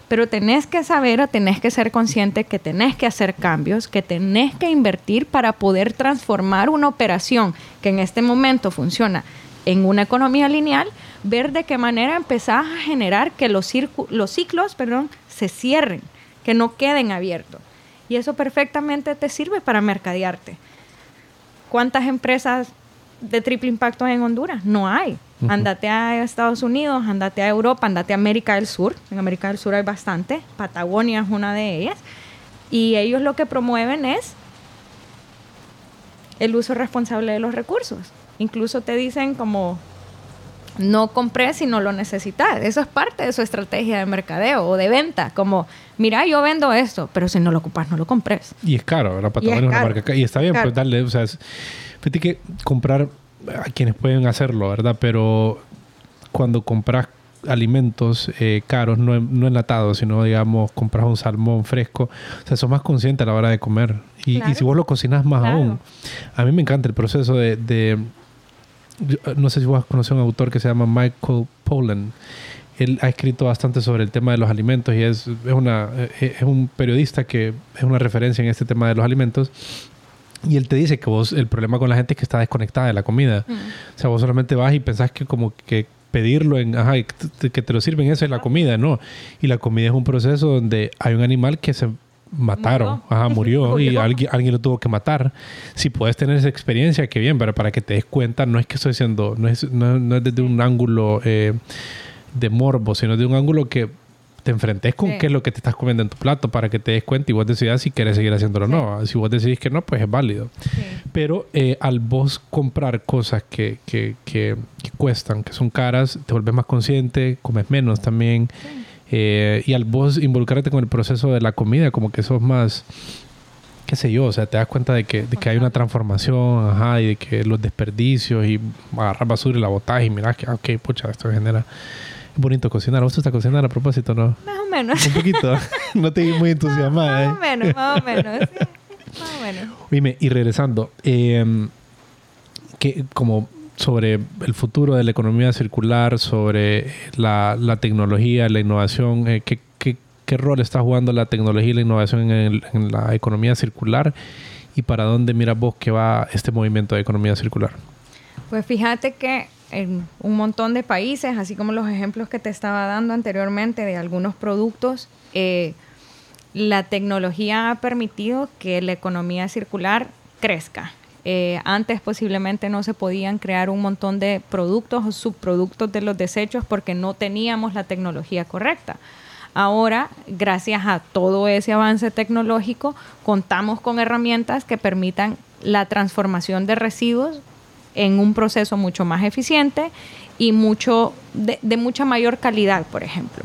Pero tenés que saber o tenés que ser consciente que tenés que hacer cambios, que tenés que invertir para poder transformar una operación que en este momento funciona en una economía lineal, ver de qué manera empezás a generar que los, los ciclos perdón, se cierren que no queden abiertos. Y eso perfectamente te sirve para mercadearte. ¿Cuántas empresas de triple impacto en Honduras? No hay. Andate a Estados Unidos, andate a Europa, andate a América del Sur. En América del Sur hay bastante. Patagonia es una de ellas. Y ellos lo que promueven es el uso responsable de los recursos. Incluso te dicen como no compré si no lo necesitas. Eso es parte de su estrategia de mercadeo o de venta. Como, mira, yo vendo esto, pero si no lo ocupas, no lo compres. Y es caro, ¿verdad? Patagonia es una marca Y está bien, pues darle, o sea, fíjate que comprar a quienes pueden hacerlo, ¿verdad? Pero cuando compras alimentos eh, caros, no, no, enlatados, sino, digamos, compras un salmón fresco, o sea, sos más consciente a la hora de comer. Y, si vos lo cocinas más aún. A mí me encanta el proceso de eh, no sé si vos conoces un autor que se llama Michael Pollan. Él ha escrito bastante sobre el tema de los alimentos y es, es, una, eh, es un periodista que es una referencia en este tema de los alimentos. Y él te dice que vos, el problema con la gente es que está desconectada de la comida. Mm. O sea, vos solamente vas y pensás que como que pedirlo en, ajá, que te lo sirven eso es la comida, no. Y la comida es un proceso donde hay un animal que se mataron, murió. ajá, murió, y alguien, alguien lo tuvo que matar. Si puedes tener esa experiencia, qué bien, pero para que te des cuenta, no es que estoy diciendo, no es, no, es desde un ángulo eh, de morbo, sino de un ángulo que te enfrentes con qué es lo que te estás comiendo en tu plato para que te des cuenta y vos decidas si quieres seguir haciéndolo o no. Si vos decidís que no, pues es válido. Pero eh, al vos comprar cosas que, que, que, que, cuestan, que son caras, te vuelves más consciente, comes menos también. Eh, y al vos involucrarte con el proceso de la comida, como que sos más, qué sé yo, o sea, te das cuenta de que, de que hay una transformación, ajá, y de que los desperdicios y agarrar basura y la botas y miras que, ah, ok, pucha, esto genera... Es bonito cocinar. ¿Vos te estás cocinando a propósito, no? Más o menos. Un poquito. no te vi muy entusiasmada, ¿eh? Más o menos, más o menos. Sí. Más o menos. Oíme, y regresando, eh, que como sobre el futuro de la economía circular, sobre la, tecnología, la innovación. Eh, ¿qué, rol está jugando la tecnología y la innovación en, la economía circular? ¿Y para dónde mira vos que va este movimiento de economía circular? Pues fíjate que en un montón de países, así como los ejemplos que te estaba dando anteriormente de algunos productos, eh, la tecnología ha permitido que la economía circular crezca. Eh, antes posiblemente no se podían crear un montón de productos o subproductos de los desechos porque no teníamos la tecnología correcta. Ahora, gracias a todo ese avance tecnológico, contamos con herramientas que permitan la transformación de residuos en un proceso mucho más eficiente y mucho de, mucha mayor calidad, por ejemplo.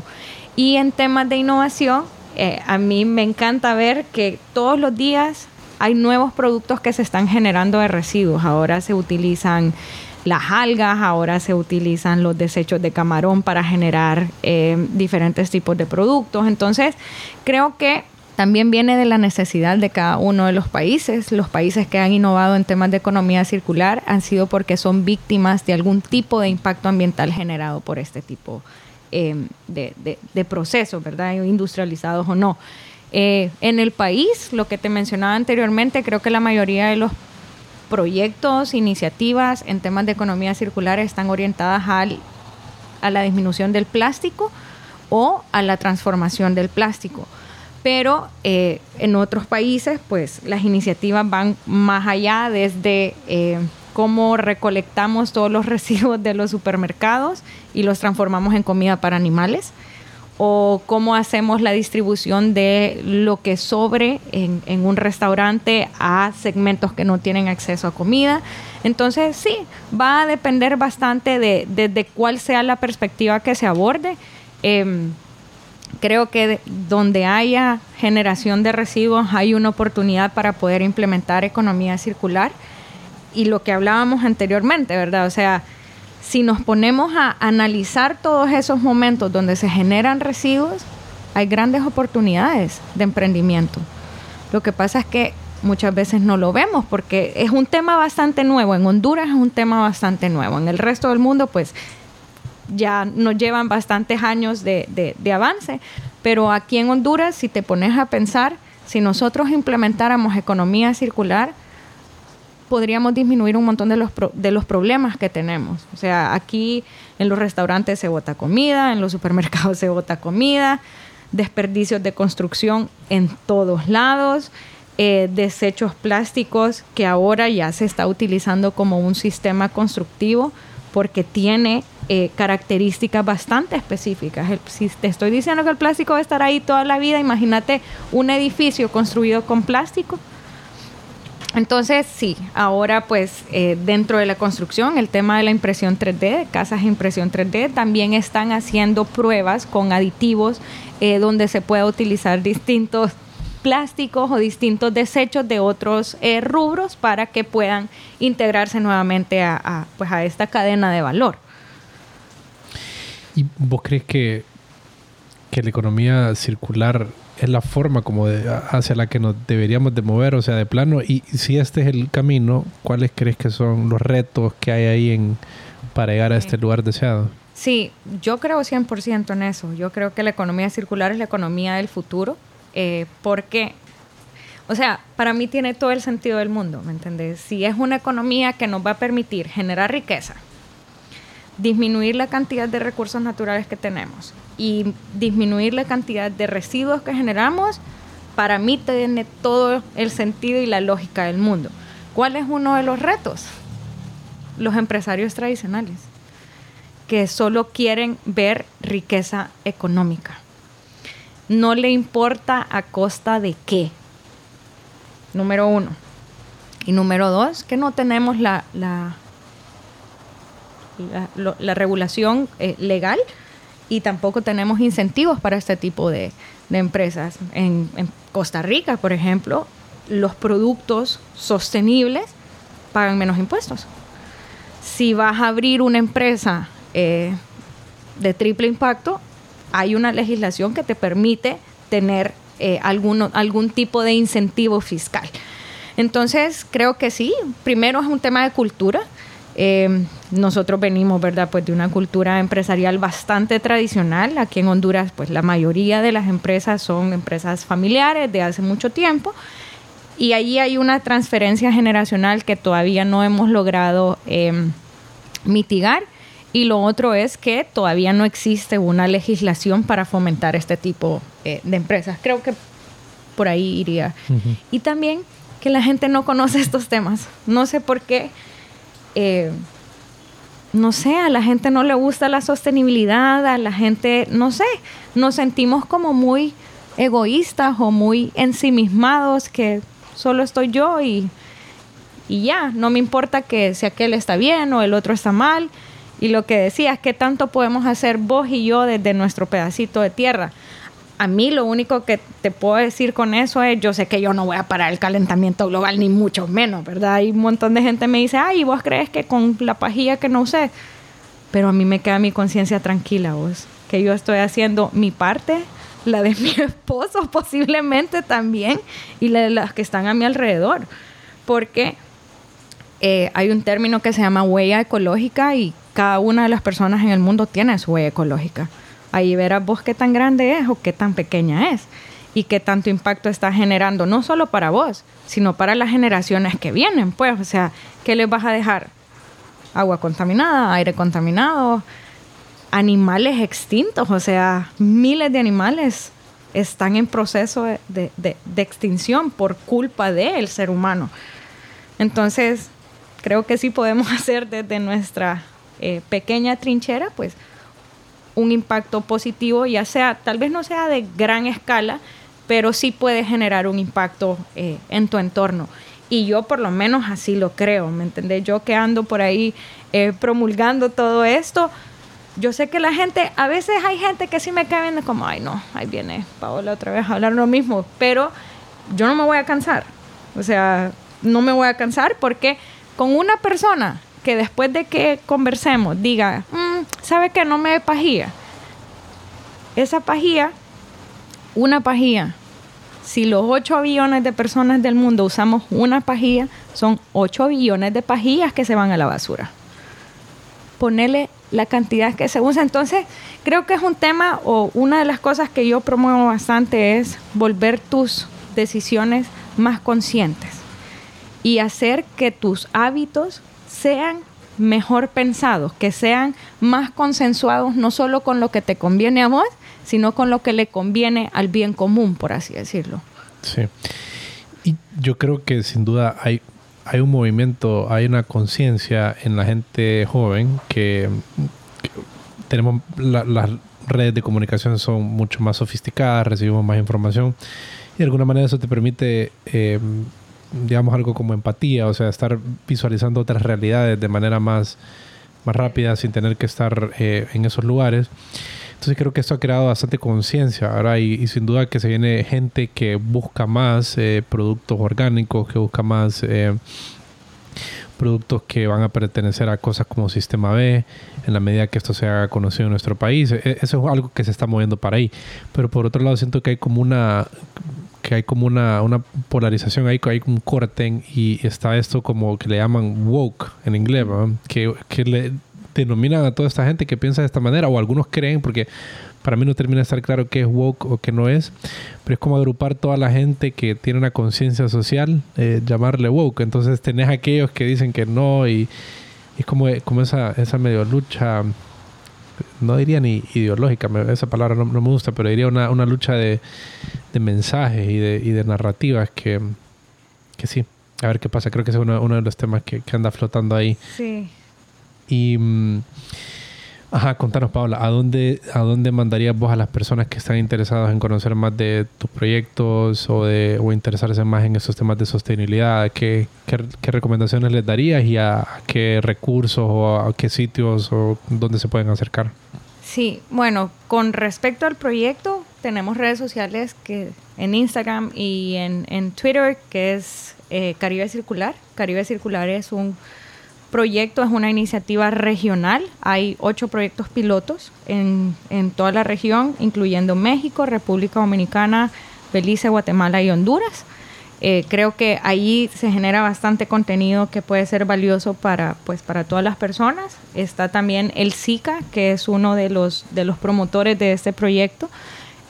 Y en temas de innovación, eh, a mí me encanta ver que todos los días hay nuevos productos que se están generando de residuos. Ahora se utilizan las algas, ahora se utilizan los desechos de camarón para generar eh, diferentes tipos de productos. Entonces, creo que también viene de la necesidad de cada uno de los países. Los países que han innovado en temas de economía circular han sido porque son víctimas de algún tipo de impacto ambiental generado por este tipo eh, de, de procesos, ¿verdad? Industrializados o no. Eh, en el país, lo que te mencionaba anteriormente, creo que la mayoría de los proyectos, iniciativas en temas de economía circular están orientadas al, a la disminución del plástico o a la transformación del plástico. Pero eh, en otros países, pues las iniciativas van más allá desde eh, cómo recolectamos todos los residuos de los supermercados y los transformamos en comida para animales o cómo hacemos la distribución de lo que sobre en, un restaurante a segmentos que no tienen acceso a comida. Entonces sí, va a depender bastante de, cuál sea la perspectiva que se aborde. Em, creo que donde haya generación de residuos hay una oportunidad para poder implementar economía circular y lo que hablábamos anteriormente, ¿verdad? O sea, si nos ponemos a analizar todos esos momentos donde se generan residuos, hay grandes oportunidades de emprendimiento. Lo que pasa es que muchas veces no lo vemos porque es un tema bastante nuevo. En Honduras es un tema bastante nuevo. En el resto del mundo, pues ya nos llevan bastantes años de, de avance. Pero aquí en Honduras, si te pones a pensar, si nosotros implementáramos economía circular, podríamos disminuir un montón de los, de los problemas que tenemos. O sea, aquí en los restaurantes se bota comida, en los supermercados se bota comida, desperdicios de construcción en todos lados, eh, desechos plásticos que ahora ya se está utilizando como un sistema constructivo porque tiene eh, características bastante específicas. si te estoy diciendo que el plástico va a estar ahí toda la vida, imagínate un edificio construido con plástico entonces, sí, ahora pues eh, dentro de la construcción, el tema de la impresión 3D, casas de impresión 3D, también están haciendo pruebas con aditivos eh, donde se puede utilizar distintos plásticos o distintos desechos de otros eh, rubros para que puedan integrarse nuevamente a, pues a esta cadena de valor. ¿Y vos crees que, que la economía circular es la forma como hacia la que nos deberíamos de mover, o sea, de plano. Y si este es el camino, ¿cuáles crees que son los retos que hay ahí en, para llegar a este lugar deseado? Sí, yo creo 100% en eso. Yo creo que la economía circular es la economía del futuro, eh, porque, o sea, para mí tiene todo el sentido del mundo, ¿me entiendes? Si es una economía que nos va a permitir generar riqueza, disminuir la cantidad de recursos naturales que tenemos y disminuir la cantidad de residuos que generamos, para mí tiene todo el sentido y la lógica del mundo. ¿Cuál es uno de los retos? Los empresarios tradicionales, que solo quieren ver riqueza económica. No le importa a costa de qué. Número uno. Y número dos, que no tenemos la, la, la, regulación eh, legal y tampoco tenemos incentivos para este tipo de, empresas. En, Costa Rica, por ejemplo, los productos sostenibles pagan menos impuestos. Si vas a abrir una empresa eh, de triple impacto, hay una legislación que te permite tener eh, algún tipo de incentivo fiscal. Entonces, creo que sí, primero es un tema de cultura. Eh, nosotros venimos, ¿verdad? Pues de una cultura empresarial bastante tradicional. Aquí en Honduras, pues la mayoría de las empresas son empresas familiares de hace mucho tiempo. Y allí hay una transferencia generacional que todavía no hemos logrado em, mitigar. Y lo otro es que todavía no existe una legislación para fomentar este tipo eh, de empresas. Creo que por ahí iría. Y también que la gente no conoce estos temas. No sé por qué eh, no sé, a la gente no le gusta la sostenibilidad, a la gente, no sé, nos sentimos como muy egoístas o muy ensimismados, que solo estoy yo y, y ya, no me importa que si aquel está bien o el otro está mal. Y lo que decías, ¿qué tanto podemos hacer vos y yo desde nuestro pedacito de tierra? A mí lo único que te puedo decir con eso es, yo sé que yo no voy a parar el calentamiento global, ni mucho menos, ¿verdad? Hay un montón de gente que me dice, ay, ¿vos crees que con la pajilla que no usé? Pero a mí me queda mi conciencia tranquila, vos, que yo estoy haciendo mi parte, la de mi esposo posiblemente también, y la de las que están a mi alrededor. Porque eh, hay un término que se llama huella ecológica y cada una de las personas en el mundo tiene su huella ecológica. Ahí verás vos qué tan grande es o qué tan pequeña es y qué tanto impacto está generando, no solo para vos, sino para las generaciones que vienen, pues, o sea, ¿qué les vas a dejar? Agua contaminada, aire contaminado, animales extintos, o sea, miles de animales están en proceso de, extinción por culpa del ser humano. Entonces, creo que sí podemos hacer desde nuestra eh, pequeña trinchera, pues, un impacto positivo, ya sea, tal vez no sea de gran escala, pero sí puede generar un impacto eh, en tu entorno. Y yo por lo menos así lo creo, ¿me entendés? Yo que ando por ahí eh, promulgando todo esto, yo sé que la gente, a veces hay gente que sí me cae viendo como, ay no, ahí viene Paola otra vez a hablar lo mismo, pero yo no me voy a cansar. O sea, no me voy a cansar porque con una persona que después de que conversemos diga, mm, ¿sabe que no me pajía? Esa pajía, una pajía, si los 8 billones de personas del mundo usamos una pajilla, son 8 billones de pajillas que se van a la basura. Ponerle la cantidad que se usa. Entonces, creo que es un tema o una de las cosas que yo promuevo bastante es volver tus decisiones más conscientes y hacer que tus hábitos sean mejor pensados, que sean más consensuados no solo con lo que te conviene a vos, sino con lo que le conviene al bien común, por así decirlo. Sí. Y yo creo que sin duda hay, hay un movimiento, hay una conciencia en la gente joven que, tenemos las redes de comunicación son mucho más sofisticadas, recibimos más información y de alguna manera eso te permite, eh, digamos, algo como empatía, o sea, estar visualizando otras realidades de manera más, más rápida sin tener que estar eh, en esos lugares. Entonces creo que esto ha creado bastante conciencia ahora y, sin duda que se viene gente que busca más eh, productos orgánicos, que busca más eh, productos que van a pertenecer a cosas como Sistema B en la medida que esto se haga conocido en nuestro país. E, eso es algo que se está moviendo para ahí. Pero por otro lado siento que hay como una que hay como una, una polarización, hay, hay un corte y está esto como que le llaman woke en inglés, que, que le denominan a toda esta gente que piensa de esta manera, o algunos creen, porque para mí no termina de estar claro qué es woke o qué no es, pero es como agrupar toda la gente que tiene una conciencia social, eh, llamarle woke. Entonces tenés aquellos que dicen que no y, es como, como esa, esa medio lucha, no diría ni ideológica, esa palabra no, me gusta, pero diría una, una lucha de, de mensajes y de, y de narrativas que, que sí. A ver qué pasa, creo que es uno, uno de los temas que, que anda flotando ahí. Sí. Y, mm, ajá, contanos, Paula, ¿a dónde, ¿a dónde mandarías vos a las personas que están interesadas en conocer más de tus proyectos o, de, o interesarse más en esos temas de sostenibilidad? ¿Qué, qué, recomendaciones les darías y a, qué recursos o a qué sitios o dónde se pueden acercar? Sí, bueno, con respecto al proyecto, tenemos redes sociales que en Instagram y en, en Twitter, que es eh, Caribe Circular. Caribe Circular es un proyecto es una iniciativa regional. Hay ocho proyectos pilotos en, toda la región, incluyendo México, República Dominicana, Belice, Guatemala y Honduras. Eh, creo que ahí se genera bastante contenido que puede ser valioso para, pues, para todas las personas. Está también el SICA, que es uno de los, de los promotores de este proyecto.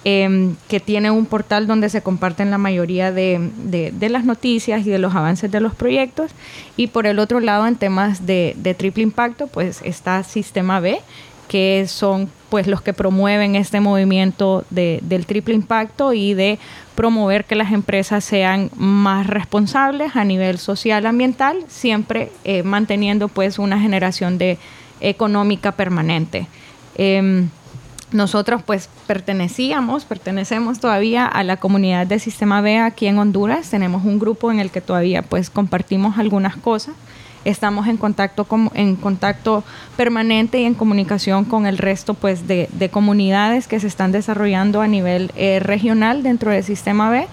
Em, que tiene un portal donde se comparten la mayoría de, las noticias y de los avances de los proyectos. Y por el otro lado, en temas de, triple impacto, pues está Sistema B, que son pues los que promueven este movimiento del triple impacto y de promover que las empresas sean más responsables a nivel social ambiental, siempre eh, manteniendo pues una generación de económica permanente. Em, nosotros pues pertenecíamos, pertenecemos todavía a la comunidad de Sistema B aquí en Honduras. Tenemos un grupo en el que todavía pues compartimos algunas cosas. Estamos en contacto, con, en contacto permanente y en comunicación con el resto pues de, comunidades que se están desarrollando a nivel eh, regional dentro del Sistema B.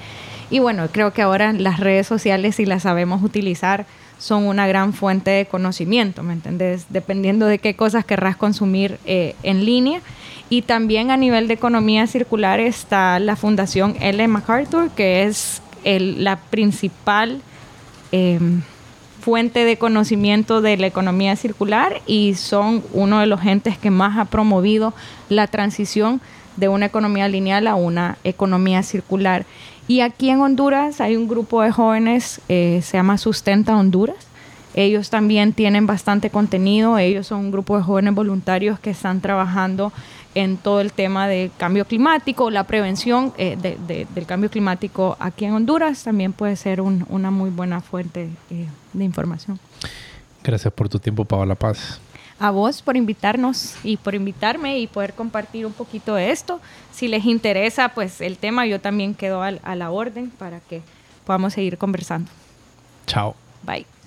Y bueno, creo que ahora las redes sociales, si las sabemos utilizar, son una gran fuente de conocimiento, ¿me entendés? Dependiendo de qué cosas querrás consumir eh, en línea y también a nivel de economía circular está la Fundación L. MacArthur, que es la principal em, fuente de conocimiento de la economía circular y son uno de los entes que más ha promovido la transición de una economía lineal a una economía circular. Y aquí en Honduras hay un grupo de jóvenes, eh, se llama Sustenta Honduras. Ellos también tienen bastante contenido, ellos son un grupo de jóvenes voluntarios que están trabajando en todo el tema de cambio climático, la prevención eh, del cambio climático aquí en Honduras también puede ser una muy buena fuente eh, de información. Gracias por tu tiempo, Paola Paz. A vos por invitarnos y por invitarme y poder compartir un poquito de esto. Si les interesa pues el tema, yo también quedo a la orden para que podamos seguir conversando. Chao. Bye.